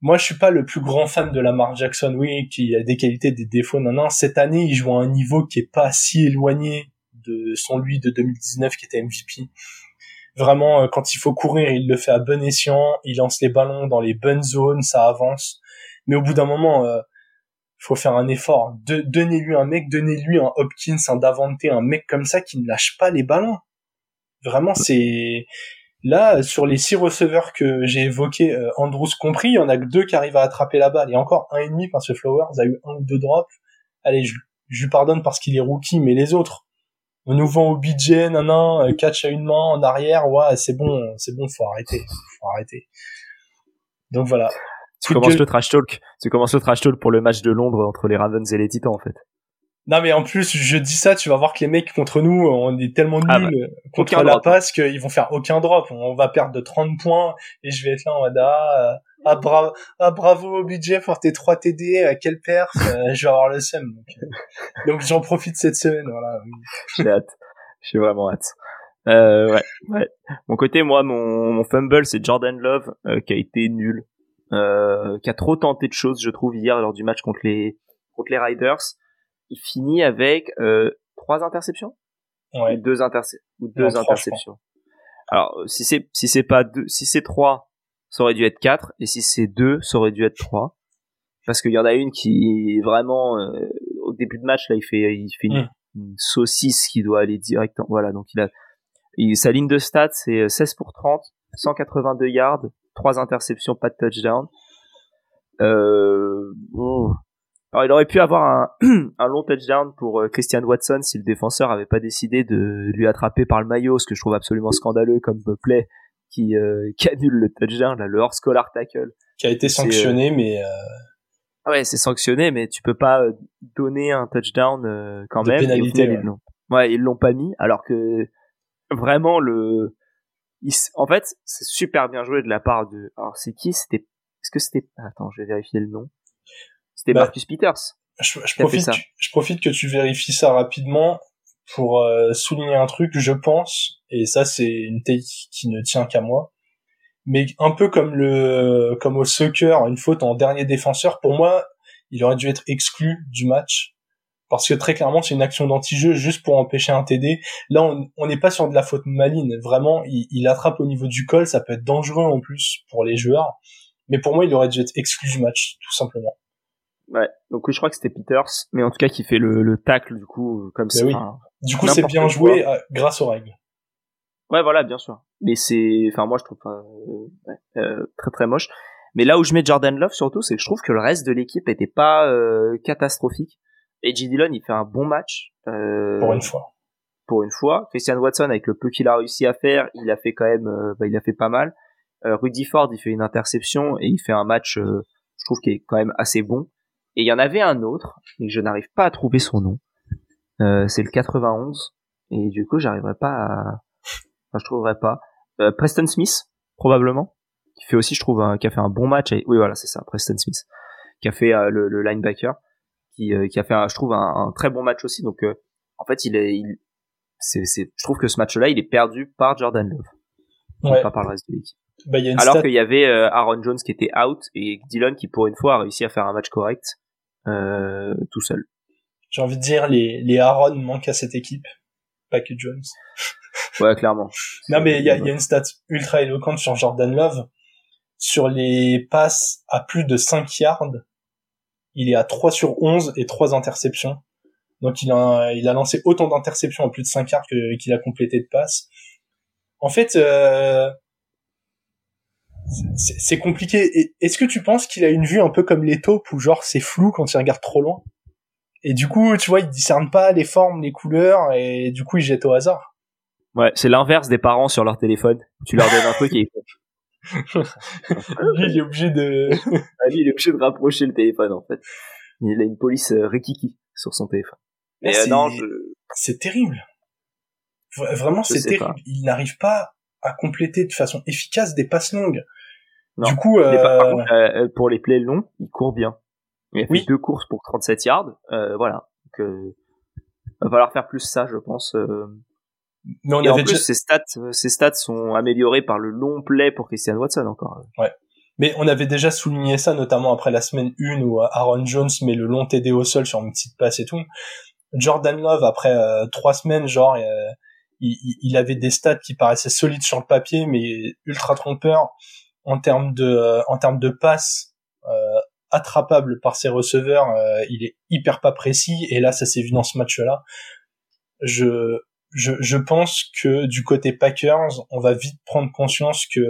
moi je suis pas le plus grand fan de Lamar Jackson, oui, qui a des qualités, des défauts, non, non, cette année il joue à un niveau qui est pas si éloigné de son lui de 2019 qui était MVP. Vraiment, euh, quand il faut courir, il le fait à bon escient, il lance les ballons dans les bonnes zones, ça avance. Mais au bout d'un moment, euh, faut faire un effort. Donnez-lui un mec, donnez-lui un Hopkins, un Davante, un mec comme ça qui ne lâche pas les ballons. Vraiment, c'est là sur les six receveurs que j'ai évoqués, euh, Andrews compris, il y en a que deux qui arrivent à attraper la balle et encore un et demi parce que Flowers a eu un ou deux drops. Allez, je, je lui pardonne parce qu'il est rookie, mais les autres, on nous vend au budget, nanan, euh, catch à une main en arrière, ouais, c'est bon, c'est bon, faut arrêter, faut arrêter. Donc voilà. Tu commences le trash talk. Tu commences le trash talk pour le match de Londres entre les Ravens et les Titans, en fait. Non, mais en plus, je dis ça, tu vas voir que les mecs contre nous, on est tellement ah nuls bah, contre la passe qu'ils vont faire aucun drop. On va perdre de 30 points et je vais être là en mode, ah, ah, bravo, ah, bravo au budget pour tes 3 TD, à quelle perf, euh, je vais avoir le seum. Donc, donc j'en profite cette semaine, voilà. J'ai hâte. J'ai vraiment hâte. Euh, ouais, ouais. Mon côté, moi, mon, mon fumble, c'est Jordan Love, euh, qui a été nul euh, qui a trop tenté de choses, je trouve, hier lors du match contre les contre les Riders. Il finit avec euh, trois interceptions? Ouais. ou deux, interce ou deux interceptions. Alors si c'est si c'est pas deux, si c'est trois, ça aurait dû être quatre, et si c'est deux, ça aurait dû être trois. Parce qu'il y en a une qui vraiment euh, au début de match là, il fait il fait une, mm. saucisse qui doit aller direct. Voilà, donc il a il, sa ligne de stats c'est 16 pour 30, 182 yards, trois interceptions, pas de touchdown. Euh, Alors il aurait pu avoir un, un long touchdown pour euh, Christian Watson si le défenseur avait pas décidé de lui attraper par le maillot, ce que je trouve absolument scandaleux comme play qui, euh, qui annule le touchdown, là, le hors scholar tackle. Qui a été sanctionné, mais... Euh... Ouais, c'est sanctionné, mais tu peux pas euh, donner un touchdown quand même. Pénalité, ouais. Ils. Ouais, ils l'ont pas mis, alors que vraiment le en fait, c'est super bien joué de la part de. Alors, c'est qui? C'était. Est-ce que c'était. Attends, je vais vérifier le nom. C'était bah, Marcus Peters. Je, profite, je profite que tu vérifies ça rapidement pour euh, souligner un truc, je pense, et ça c'est une take qui ne tient qu'à moi, mais un peu comme le comme au soccer, une faute en dernier défenseur, pour moi, il aurait dû être exclu du match parce que très clairement c'est une action d'anti-jeu juste pour empêcher un TD. Là on n'est pas sur de la faute maligne, vraiment il, il, attrape au niveau du col, ça peut être dangereux en plus pour les joueurs, mais pour moi il aurait dû être exclu du match tout simplement. Ouais, donc je crois que c'était Peters, mais en tout cas qui fait le, le tacle du coup comme ça. Oui. Du coup c'est bien joué euh, grâce aux règles. Ouais voilà bien sûr, mais c'est, enfin moi je trouve pas euh, euh, très très moche. Mais là où je mets Jordan Love surtout, c'est que je trouve que le reste de l'équipe était pas euh, catastrophique. Et J. Dillon, il fait un bon match. Euh, pour une fois. Pour une fois. Christian Watson, avec le peu qu'il a réussi à faire, il a fait quand même, euh, bah, il a fait pas mal. Euh, Rudy Ford, il fait une interception et il fait un match, euh, je trouve, qui est quand même assez bon. Et il y en avait un autre, et je n'arrive pas à trouver son nom. Euh, c'est le 91. Et du coup, j'arriverai pas à, enfin, je trouverai pas. Preston Smith, probablement. Qui fait aussi, je trouve, un... qui a fait un bon match. Et... Oui, voilà, c'est ça, Preston Smith. Qui a fait le, le linebacker qui, euh, qui a fait, un, je trouve, un, un, très bon match aussi. Donc, euh, en fait, il est, il, c'est, c'est, je trouve que ce match-là, il est perdu par Jordan Love, ouais. pas par le reste de l'équipe. Bah, y a une Alors qu'il y avait euh, Aaron Jones qui était out et Dylan qui, pour une fois, a réussi à faire un match correct euh, tout seul. J'ai envie de dire, les, les Aaron manquent à cette équipe, pas que Jones. ouais, clairement. non, mais il y a, y a une stat ultra éloquente sur Jordan Love. Sur les passes à plus de 5 yards, il est à 3 sur 11 et 3 interceptions. Donc il a, il a lancé autant d'interceptions en plus de 5 yards qu'il a complété de passes. En fait, euh, c'est compliqué. Est-ce que tu penses qu'il a une vue un peu comme les taupes où genre c'est flou quand il regarde trop loin? Et du coup, tu vois, il discerne pas les formes, les couleurs et du coup il jette au hasard. Ouais, c'est l'inverse des parents sur leur téléphone. Tu leur donnes un truc et ils lui, il est obligé de. ah, lui, il est obligé de rapprocher le téléphone en fait. Il a une police euh, rikiki sur son téléphone. Mais euh, non, je... c'est terrible. Vraiment, c'est terrible. Il n'arrive pas à compléter de façon efficace des passes longues. Du coup, euh... Par contre, euh, pour les plays longs, il court bien. Il a fait deux courses pour 37 yards. Euh, voilà. Donc, euh, va falloir faire plus ça, je pense. Euh. Mais on Et avait en plus, ses stats, ses stats sont améliorés par le long play pour Christian Watson encore. Ouais. Mais on avait déjà souligné ça, notamment après la semaine 1 où Aaron Jones met le long TD au sol sur une petite passe et tout. Jordan Love, après euh, trois semaines, genre, euh, il, il, avait des stats qui paraissaient solides sur le papier, mais ultra trompeurs en termes de, euh, en termes de passes attrapables par ses receveurs. il est hyper pas précis, et là, ça s'est vu dans ce match-là. Je, je, je pense que du côté Packers, on va vite prendre conscience que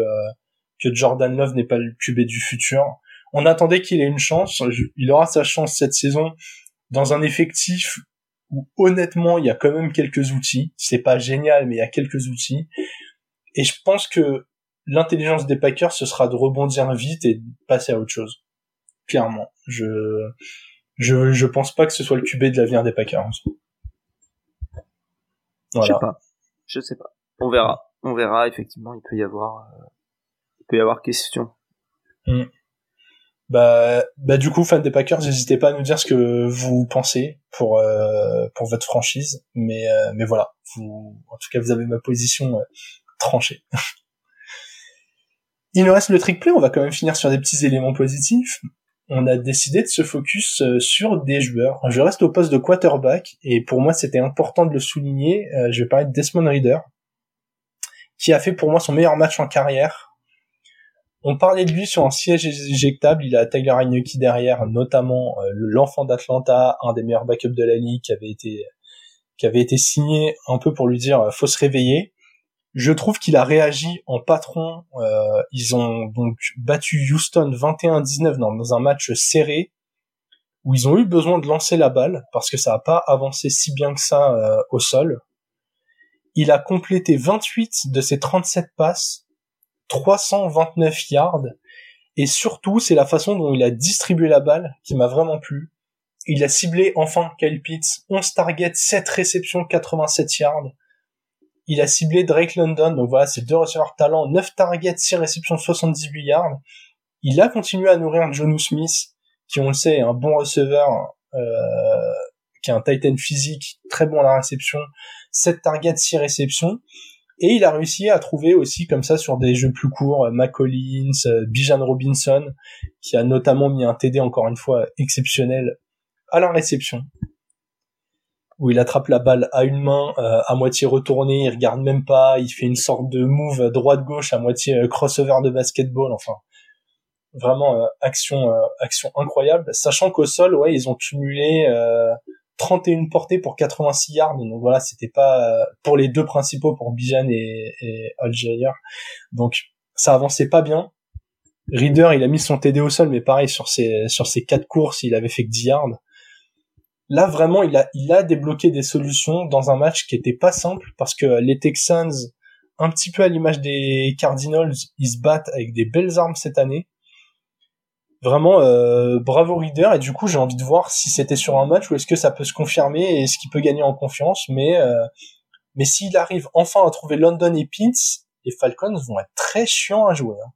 que Jordan Love n'est pas le QB du futur. On attendait qu'il ait une chance. Il aura sa chance cette saison dans un effectif où honnêtement il y a quand même quelques outils. C'est pas génial, mais il y a quelques outils. Et je pense que l'intelligence des Packers ce sera de rebondir vite et de passer à autre chose. Clairement, je je je pense pas que ce soit le QB de l'avenir des Packers. Voilà. Je sais pas. Je sais pas. On verra. On verra. Effectivement, il peut y avoir euh, peut y avoir question. Hmm. Bah, bah du coup, fan des Packers, n'hésitez pas à nous dire ce que vous pensez pour euh, pour votre franchise, mais euh, mais voilà, vous, en tout cas, vous avez ma position tranchée. Il nous reste le trick play, on va quand même finir sur des petits éléments positifs. On a décidé de se focus sur des joueurs. Je reste au poste de quarterback et pour moi c'était important de le souligner. je vais parler de Desmond Reader, qui a fait pour moi son meilleur match en carrière on parlait de lui sur un siège éjectable, il a Tyler Heineke derrière, notamment euh, l'enfant d'Atlanta, un des meilleurs backups de la ligue, qui avait été qui avait été signé un peu pour lui dire euh, faut se réveiller. Je trouve qu'il a réagi en patron. Euh, ils ont donc battu Houston 21-19 dans, un match serré où ils ont eu besoin de lancer la balle parce que ça n'a pas avancé si bien que ça au sol. Il a complété 28 de ses 37 passes 329 yards. Et surtout, c'est la façon dont il a distribué la balle qui m'a vraiment plu. Il a ciblé enfin Kyle Pitts, 11 targets, 7 réceptions, 87 yards. Il a ciblé Drake London, donc voilà, c'est deux receveurs talents, 9 targets, 6 réceptions, 78 yards. Il a continué à nourrir Jonu Smith, qui on le sait est un bon receveur, euh, qui est un titan physique, très bon à la réception, 7 targets, 6 réceptions. Et il a réussi à trouver aussi comme ça sur des jeux plus courts, euh, McCollins, euh, Bijan Robinson, qui a notamment mis un TD encore une fois exceptionnel à la réception, où il attrape la balle à une main, euh, à moitié retournée, il regarde même pas, il fait une sorte de move droite-gauche à moitié crossover de basketball, enfin vraiment action action incroyable, sachant qu'au sol, ouais, ils ont cumulé 31 portées pour 86 yards. Donc voilà, c'était pas pour les deux principaux, pour Bijan et, et. Donc ça avançait pas bien. Reader, il a mis son TD au sol, mais pareil sur ses sur ses quatre courses, il avait fait que 10 yards. Là vraiment, il a il a débloqué des solutions dans un match qui était pas simple parce que les Texans, un petit peu à l'image des Cardinals, ils se battent avec des belles armes cette année. Vraiment euh, bravo Reader. Et du coup j'ai envie de voir si c'était sur un match ou est-ce que ça peut se confirmer et est-ce qu'il peut gagner en confiance. Mais euh, mais s'il arrive enfin à trouver London et Pitts les Falcons vont être très chiants à jouer hein.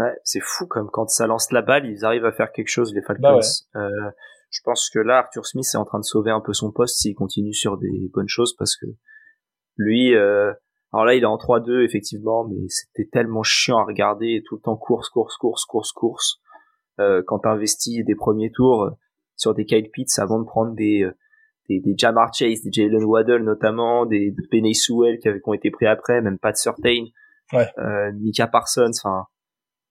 ouais c'est fou comme quand ça lance la balle ils arrivent à faire quelque chose les Falcons. bah euh, je pense que là Arthur Smith est en train de sauver un peu son poste s'il continue sur des bonnes choses parce que lui alors là il est en 3-2 effectivement mais c'était tellement chiant à regarder tout le temps course course course course course euh, quand tu investis des premiers tours euh, sur des Kyle Pitts avant de prendre des euh, des, des Jamar Chase, des Jalen Waddle notamment, des, des Penny Sewell qui, avaient, qui ont été pris après, même Pat Surtain, ouais. euh, Mika Parsons, enfin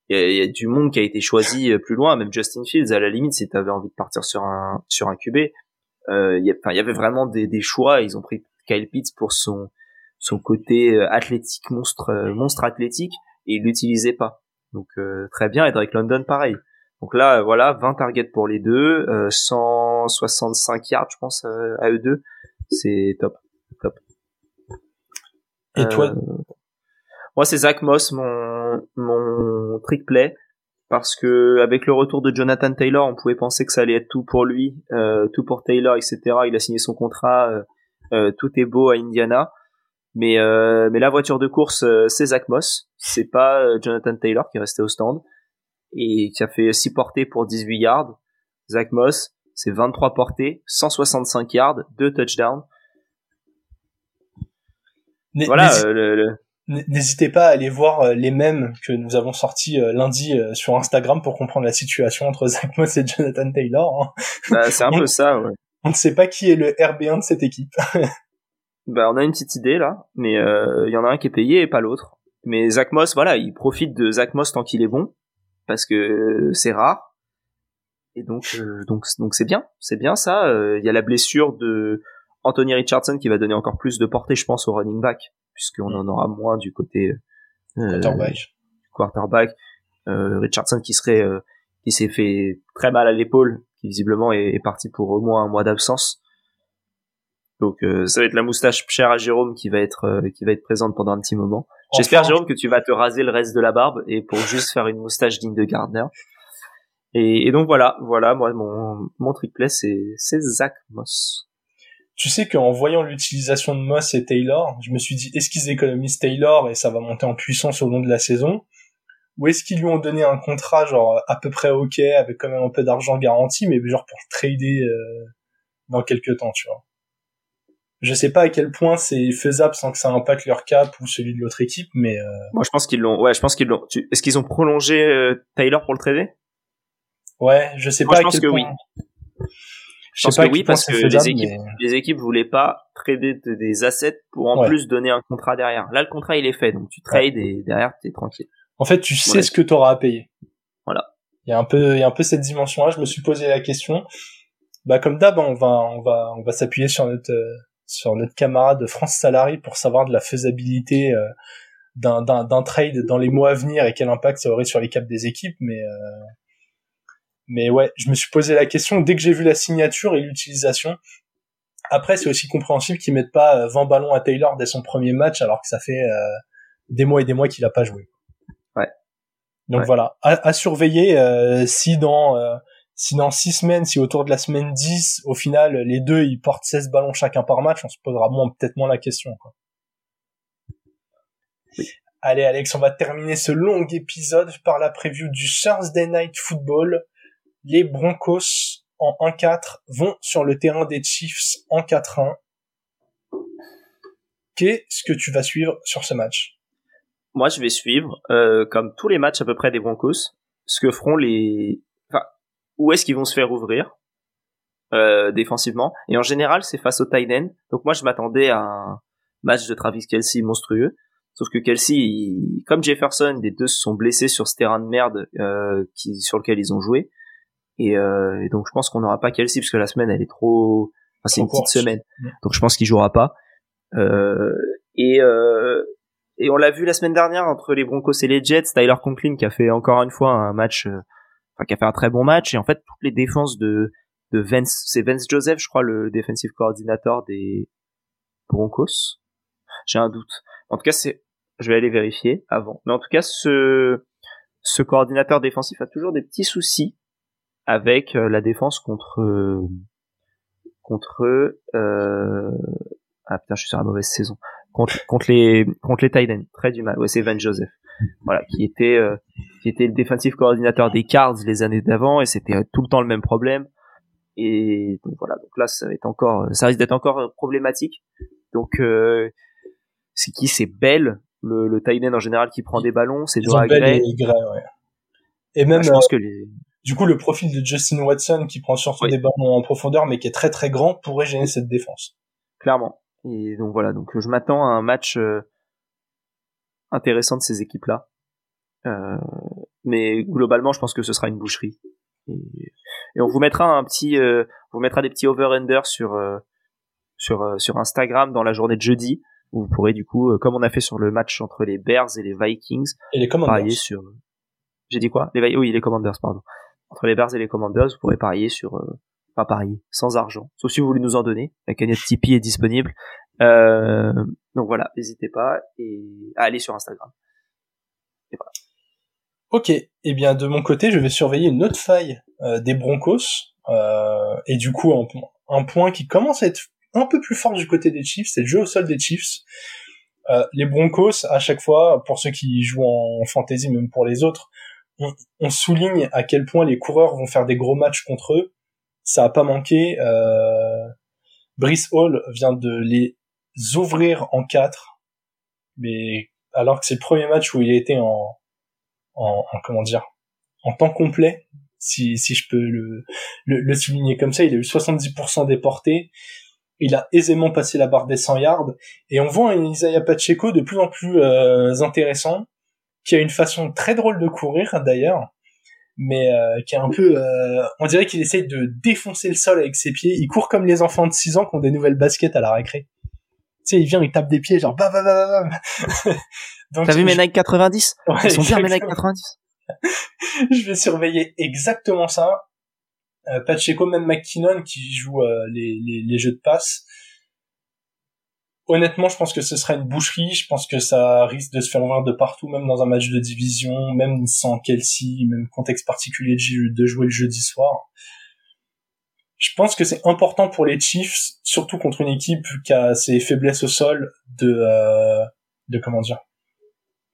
il y, y a, du monde qui a été choisi plus loin, même Justin Fields à la limite si tu avais envie de partir sur un sur un QB, euh, il y, avait vraiment des, des choix, ils ont pris Kyle Pitts pour son son côté athlétique monstre monstre athlétique et il l'utilisait pas. Donc très bien et Drake London pareil. Donc là, voilà, 20 targets pour les deux, 165 euh, yards, je pense, euh, à eux deux. C'est top, top. Et toi euh, Moi, c'est Zach Moss, mon mon trick play, parce que avec le retour de Jonathan Taylor, on pouvait penser que ça allait être tout pour lui, tout pour Taylor, etc. Il a signé son contrat, tout est beau à Indiana. Mais mais la voiture de course, c'est Zach Moss, c'est pas Jonathan Taylor qui est resté au stand et qui a fait 6 portées pour 18 yards. Zach Moss, c'est 23 portées, 165 yards, 2 touchdowns. Voilà. N'hésitez pas à aller voir les mêmes que nous avons sortis lundi sur Instagram pour comprendre la situation entre Zach Moss et Jonathan Taylor. Hein. Bah, c'est un peu ça, ouais. On ne sait pas qui est le RB1 de cette équipe. bah, on a une petite idée là, mais il y en a un qui est payé et pas l'autre. Mais Zach Moss, voilà, il profite de Zach Moss tant qu'il est bon, parce que c'est rare. Et donc, euh, donc, donc c'est bien, c'est bien ça. Euh, il y a la blessure de Anthony Richardson qui va donner encore plus de portée, je pense, au running back, puisqu'on en aura moins du côté euh, quarterback. quarterback. Richardson qui serait, qui s'est fait très mal à l'épaule, qui visiblement est, est, parti pour au moins un mois d'absence. Donc ça va être la moustache chère à Jérôme qui va être qui va être présente pendant un petit moment. J'espère, Jérôme, que tu vas te raser le reste de la barbe et pour juste faire une moustache digne de Gardner. Et, donc voilà, voilà, moi, mon, mon triplet, c'est, c'est Zach Moss. Tu sais qu'en voyant l'utilisation de Moss et Taylor, je me suis dit, est-ce qu'ils économisent Taylor et ça va monter en puissance au long de la saison? Ou est-ce qu'ils lui ont donné un contrat, genre, à peu près ok, avec quand même un peu d'argent garanti, mais genre pour trader euh, dans quelques temps, tu vois? Je sais pas à quel point c'est faisable sans que ça impacte leur cap ou celui de l'autre équipe, mais. Euh... Moi, je pense qu'ils l'ont. Ouais, je pense qu'ils l'ont. Est-ce qu'ils ont prolongé euh, Taylor pour le trader? Ouais, je sais pas. Je pense que oui. Je, pense que oui parce que les équipes, les équipes voulaient pas trader des assets pour en plus donner un contrat derrière. Là, le contrat il est fait, donc tu trades et derrière t'es tranquille. En fait, tu sais ce que tu auras à payer. Voilà. Il y a un peu, il y a un peu cette dimension-là. Je me suis posé la question. Bah comme d'hab, on va, on va, on va s'appuyer sur notre euh, sur notre camarade France Salary pour savoir de la faisabilité euh, d'un, d'un, trade dans les mois à venir et quel impact ça aurait sur les caps des équipes. Mais euh, mais ouais, je me suis posé la question dès que j'ai vu la signature et l'utilisation. Après, c'est aussi compréhensible qu'ils mettent pas 20 euh, ballons à Taylor dès son premier match alors que ça fait des mois et des mois qu'il a pas joué. Ouais. Donc voilà, à, surveiller si dans si dans six semaines, si autour de la semaine 10, au final, les deux, ils portent 16 ballons chacun par match, on se posera moins, peut-être moins la question, quoi. Allez, Alex, on va terminer ce long épisode par la preview du Thursday Night Football. Les Broncos, en 1-4, vont sur le terrain des Chiefs en 4-1. Qu'est-ce que tu vas suivre sur ce match? Moi, je vais suivre, euh, comme tous les matchs à peu près des Broncos, ce que feront les, où est-ce qu'ils vont se faire ouvrir euh, défensivement. Et en général, c'est face au tight end. Donc moi, je m'attendais à un match de Travis Kelsey monstrueux. Sauf que Kelsey, comme Jefferson, les deux se sont blessés sur ce terrain de merde euh, sur lequel ils ont joué. Et, euh, et donc je pense qu'on n'aura pas Kelsey parce que la semaine elle est trop, enfin, c'est une petite semaine. Donc je pense qu'il jouera pas. Euh, et euh, et on l'a vu la semaine dernière entre les Broncos et les Jets, Tyler Conklin qui a fait encore une fois un match euh, enfin qui a fait un très bon match. Et en fait toutes les défenses de de Vance c'est Vance Joseph je crois le defensive coordinator des Broncos. J'ai un doute. En tout cas c'est je vais aller vérifier avant. Mais en tout cas ce ce coordinateur défensif a toujours des petits soucis avec euh, la défense contre contre euh, ah putain je suis sur la mauvaise saison contre contre les contre les Titans très du mal ouais c'est Vance Joseph voilà, qui était euh, qui était le défensif coordinateur des Cards les années d'avant et c'était euh, tout le temps le même problème. Et donc voilà, donc là ça va être encore, ça risque d'être encore euh, problématique. Donc c'est qui? C'est Bell, le, le tight en général qui prend des ballons, c'est Joe Gray. Et, ouais. et même, je pense que les... du coup le profil de Justin Watson qui prend surtout des ballons en profondeur mais qui est très très grand pourrait gêner cette défense. Clairement. Et donc voilà, donc je m'attends à un match intéressant de ces équipes-là. Euh, mais globalement, je pense que ce sera une boucherie. Et, on vous mettra un petit, euh, on vous mettra des petits over-under sur euh, sur euh, sur Instagram dans la journée de jeudi où vous pourrez du coup, euh, comme on a fait sur le match entre les Bears et les Vikings, et les Commanders. parier sur. J'ai dit quoi? Les Oui, les Commanders, pardon. Entre les Bears et les Commanders, vous pourrez parier sur pas parier, sans argent. Sauf si vous voulez nous en donner. La cagnotte Tipeee est disponible. Euh, donc voilà, n'hésitez pas et à aller sur Instagram. Et voilà. Ok, et eh bien de mon côté, je vais surveiller une autre faille euh, des Broncos euh, et du coup un, un, point qui commence à être un peu plus fort du côté des Chiefs, c'est le jeu au sol des Chiefs. Euh, les Broncos, à chaque fois, pour ceux qui jouent en fantasy, même pour les autres, on, souligne à quel point les coureurs vont faire des gros matchs contre eux. ça a pas manqué. Euh, Brice Hall vient de les ouvrir en quatre, mais alors que c'est le premier match où il a été en, en, comment dire, en temps complet, si, si je peux le, le, souligner comme ça, il a eu 70% des portées, il a aisément passé la barre des 100 yards, et on voit un Isaiah Pacheco de plus en plus euh, intéressant, qui a une façon très drôle de courir d'ailleurs, mais euh, qui est un peu euh, on dirait qu'il essaye de défoncer le sol avec ses pieds. Il court comme les enfants de 6 ans qui ont des nouvelles baskets à la récré. Tu sais il vient il tape des pieds genre bah bah bah bah t'as vu mes Nike 90 ils sont bien mes Nike 90 je vais surveiller exactement ça. Euh, Pacheco même McKinnon qui joue euh, les, les, les jeux de passe honnêtement, je pense que ce serait une boucherie. Je pense que ça risque de se faire ouvrir de partout, même dans un match de division, même sans Kelsey, même contexte particulier de jouer le jeudi soir. Je pense que c'est important pour les Chiefs, surtout contre une équipe qui a ses faiblesses au sol, de, euh, de comment dire,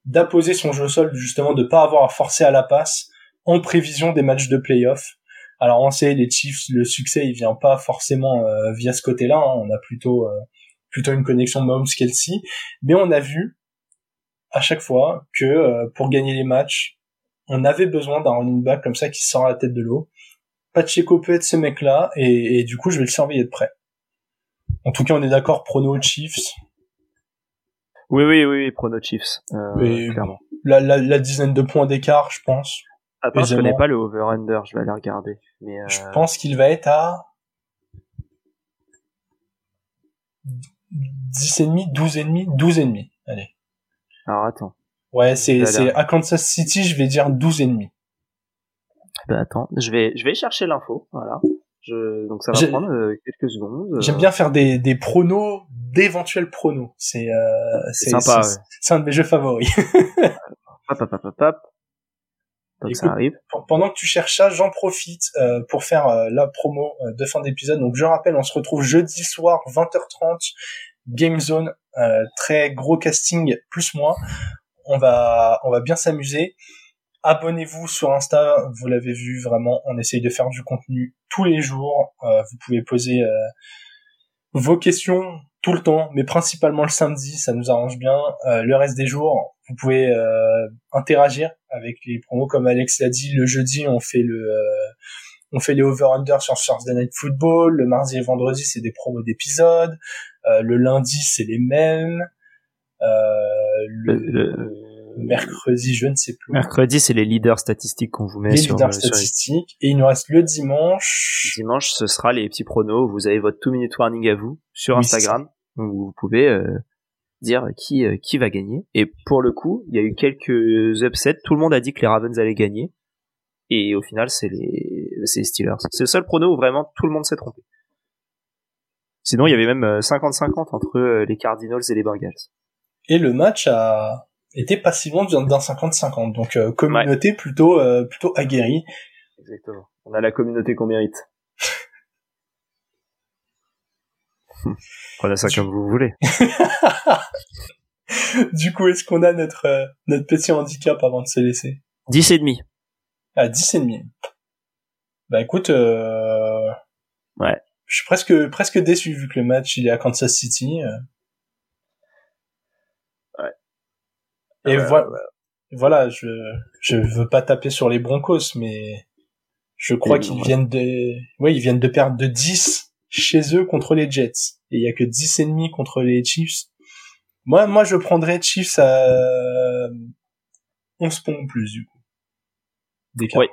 d'apposer son jeu au sol, justement, de pas avoir à forcer à la passe en prévision des matchs de playoff. Alors on sait les Chiefs, le succès il vient pas forcément euh, via ce côté-là. Hein. On a plutôt euh, plutôt une connexion Mahomes-Kelsey, mais on a vu à chaque fois que euh, pour gagner les matchs, on avait besoin d'un running back comme ça qui sort la tête de l'eau. Pacheco peut être ce mec-là, et, du coup, je vais le surveiller de près. En tout cas, on est d'accord, prono Chiefs. Oui, oui, oui, prono Chiefs, euh, clairement. La, la, dizaine de points d'écart, je pense. Attends, je connais pas le over-under, je vais aller regarder. Mais Je euh, pense qu'il va être à 10 et demi, 12 et demi, 12 et demi. Allez. Alors attends. Ouais, c'est c'est à Kansas City, je vais dire 12 et demi. Ben attends, je vais je vais chercher l'info, voilà. Je, donc ça va prendre euh, quelques secondes. J'aime bien faire des des pronos, d'éventuels pronos. C'est euh, c'est sympa. C'est un de mes jeux favoris. hop, hop, hop, hop, Donc ça arrive. Pendant que tu cherches ça, j'en profite euh, pour faire euh, la promo euh, de fin d'épisode. Donc je rappelle, on se retrouve jeudi soir 20h30 Game Zone, euh, très gros casting plus moi. On va on va bien s'amuser. Abonnez-vous sur Insta, vous l'avez vu vraiment, on essaye de faire du contenu tous les jours. Euh, vous pouvez poser euh, vos questions tout le temps, mais principalement le samedi, ça nous arrange bien. le reste des jours, vous pouvez interagir avec les promos comme Alex l'a dit. Le jeudi, on fait le on fait les over-under sur Thursday Night Football. Le mardi et vendredi, c'est des promos d'épisodes. Euh, le lundi, c'est les mêmes. Euh, le, mercredi, je ne sais plus. Mercredi, c'est les leaders statistiques qu'on vous met les sur, leaders euh, statistiques. Et il nous reste le dimanche. Dimanche, ce sera les petits pronos. Vous avez votre two minute warning à vous sur Instagram. où vous pouvez euh, dire qui qui va gagner. Et pour le coup, il y a eu quelques upsets. Tout le monde a dit que les Ravens allaient gagner. Et au final, c'est les, c'est les Steelers. C'est le seul prono où vraiment tout le monde s'est trompé. Sinon, il y avait même 50-50 euh, entre euh, les Cardinals et les Bengals. Et le match a été passivement d'un 50-50, donc euh, communauté plutôt plutôt aguerrie. Exactement. On a la communauté qu'on mérite. Prenez ça comme vous voulez. du coup, est-ce qu'on a notre notre petit handicap avant de se laisser? 10 et demi. Ah, 10 et demi. Bah écoute, euh... ouais je suis presque presque déçu vu que le match il est à Kansas City. Euh. Ouais. Et voilà, voilà, je je veux pas taper sur les Broncos, mais je crois qu'ils viennent de, ouais, ils viennent de perdre de 10 chez eux contre les Jets. Et il y a que 10 ennemis contre les Chiefs. Moi, moi, je prendrais Chiefs à 11 points ou plus, du coup. Des oui.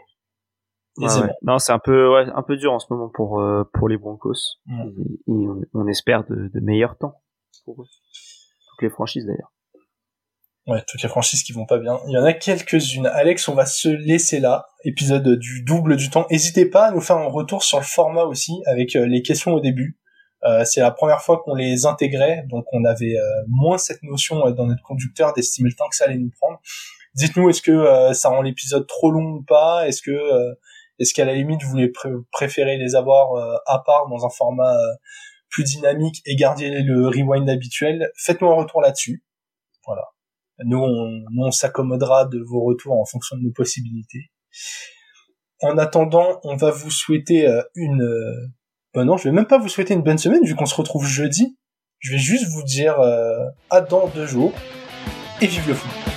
Non, c'est un peu, ouais, un peu dur en ce moment pour euh, pour les Broncos. Et, on, espère de, de, meilleurs temps pour eux. Toutes les franchises d'ailleurs. Ouais, toutes les franchises qui vont pas bien. Il y en a quelques-unes. Alex, on va se laisser là. Épisode du double du temps. N'hésitez pas à nous faire un retour sur le format aussi, avec euh, les questions au début. Euh, c'est la première fois qu'on les intégrait, donc on avait moins cette notion dans notre conducteur d'estimer le temps que ça allait nous prendre. Dites-nous, est-ce que ça rend l'épisode trop long ou pas? Est-ce que est-ce qu'à la limite, vous voulez préférer les avoir euh, à part dans un format euh, plus dynamique et garder le rewind habituel? Faites-moi un retour là-dessus. Voilà. Nous, on, s'accommodera de vos retours en fonction de nos possibilités. En attendant, on va vous souhaiter une... Bah non, je vais même pas vous souhaiter une bonne semaine vu qu'on se retrouve jeudi. Je vais juste vous dire à dans deux jours et vive le foot.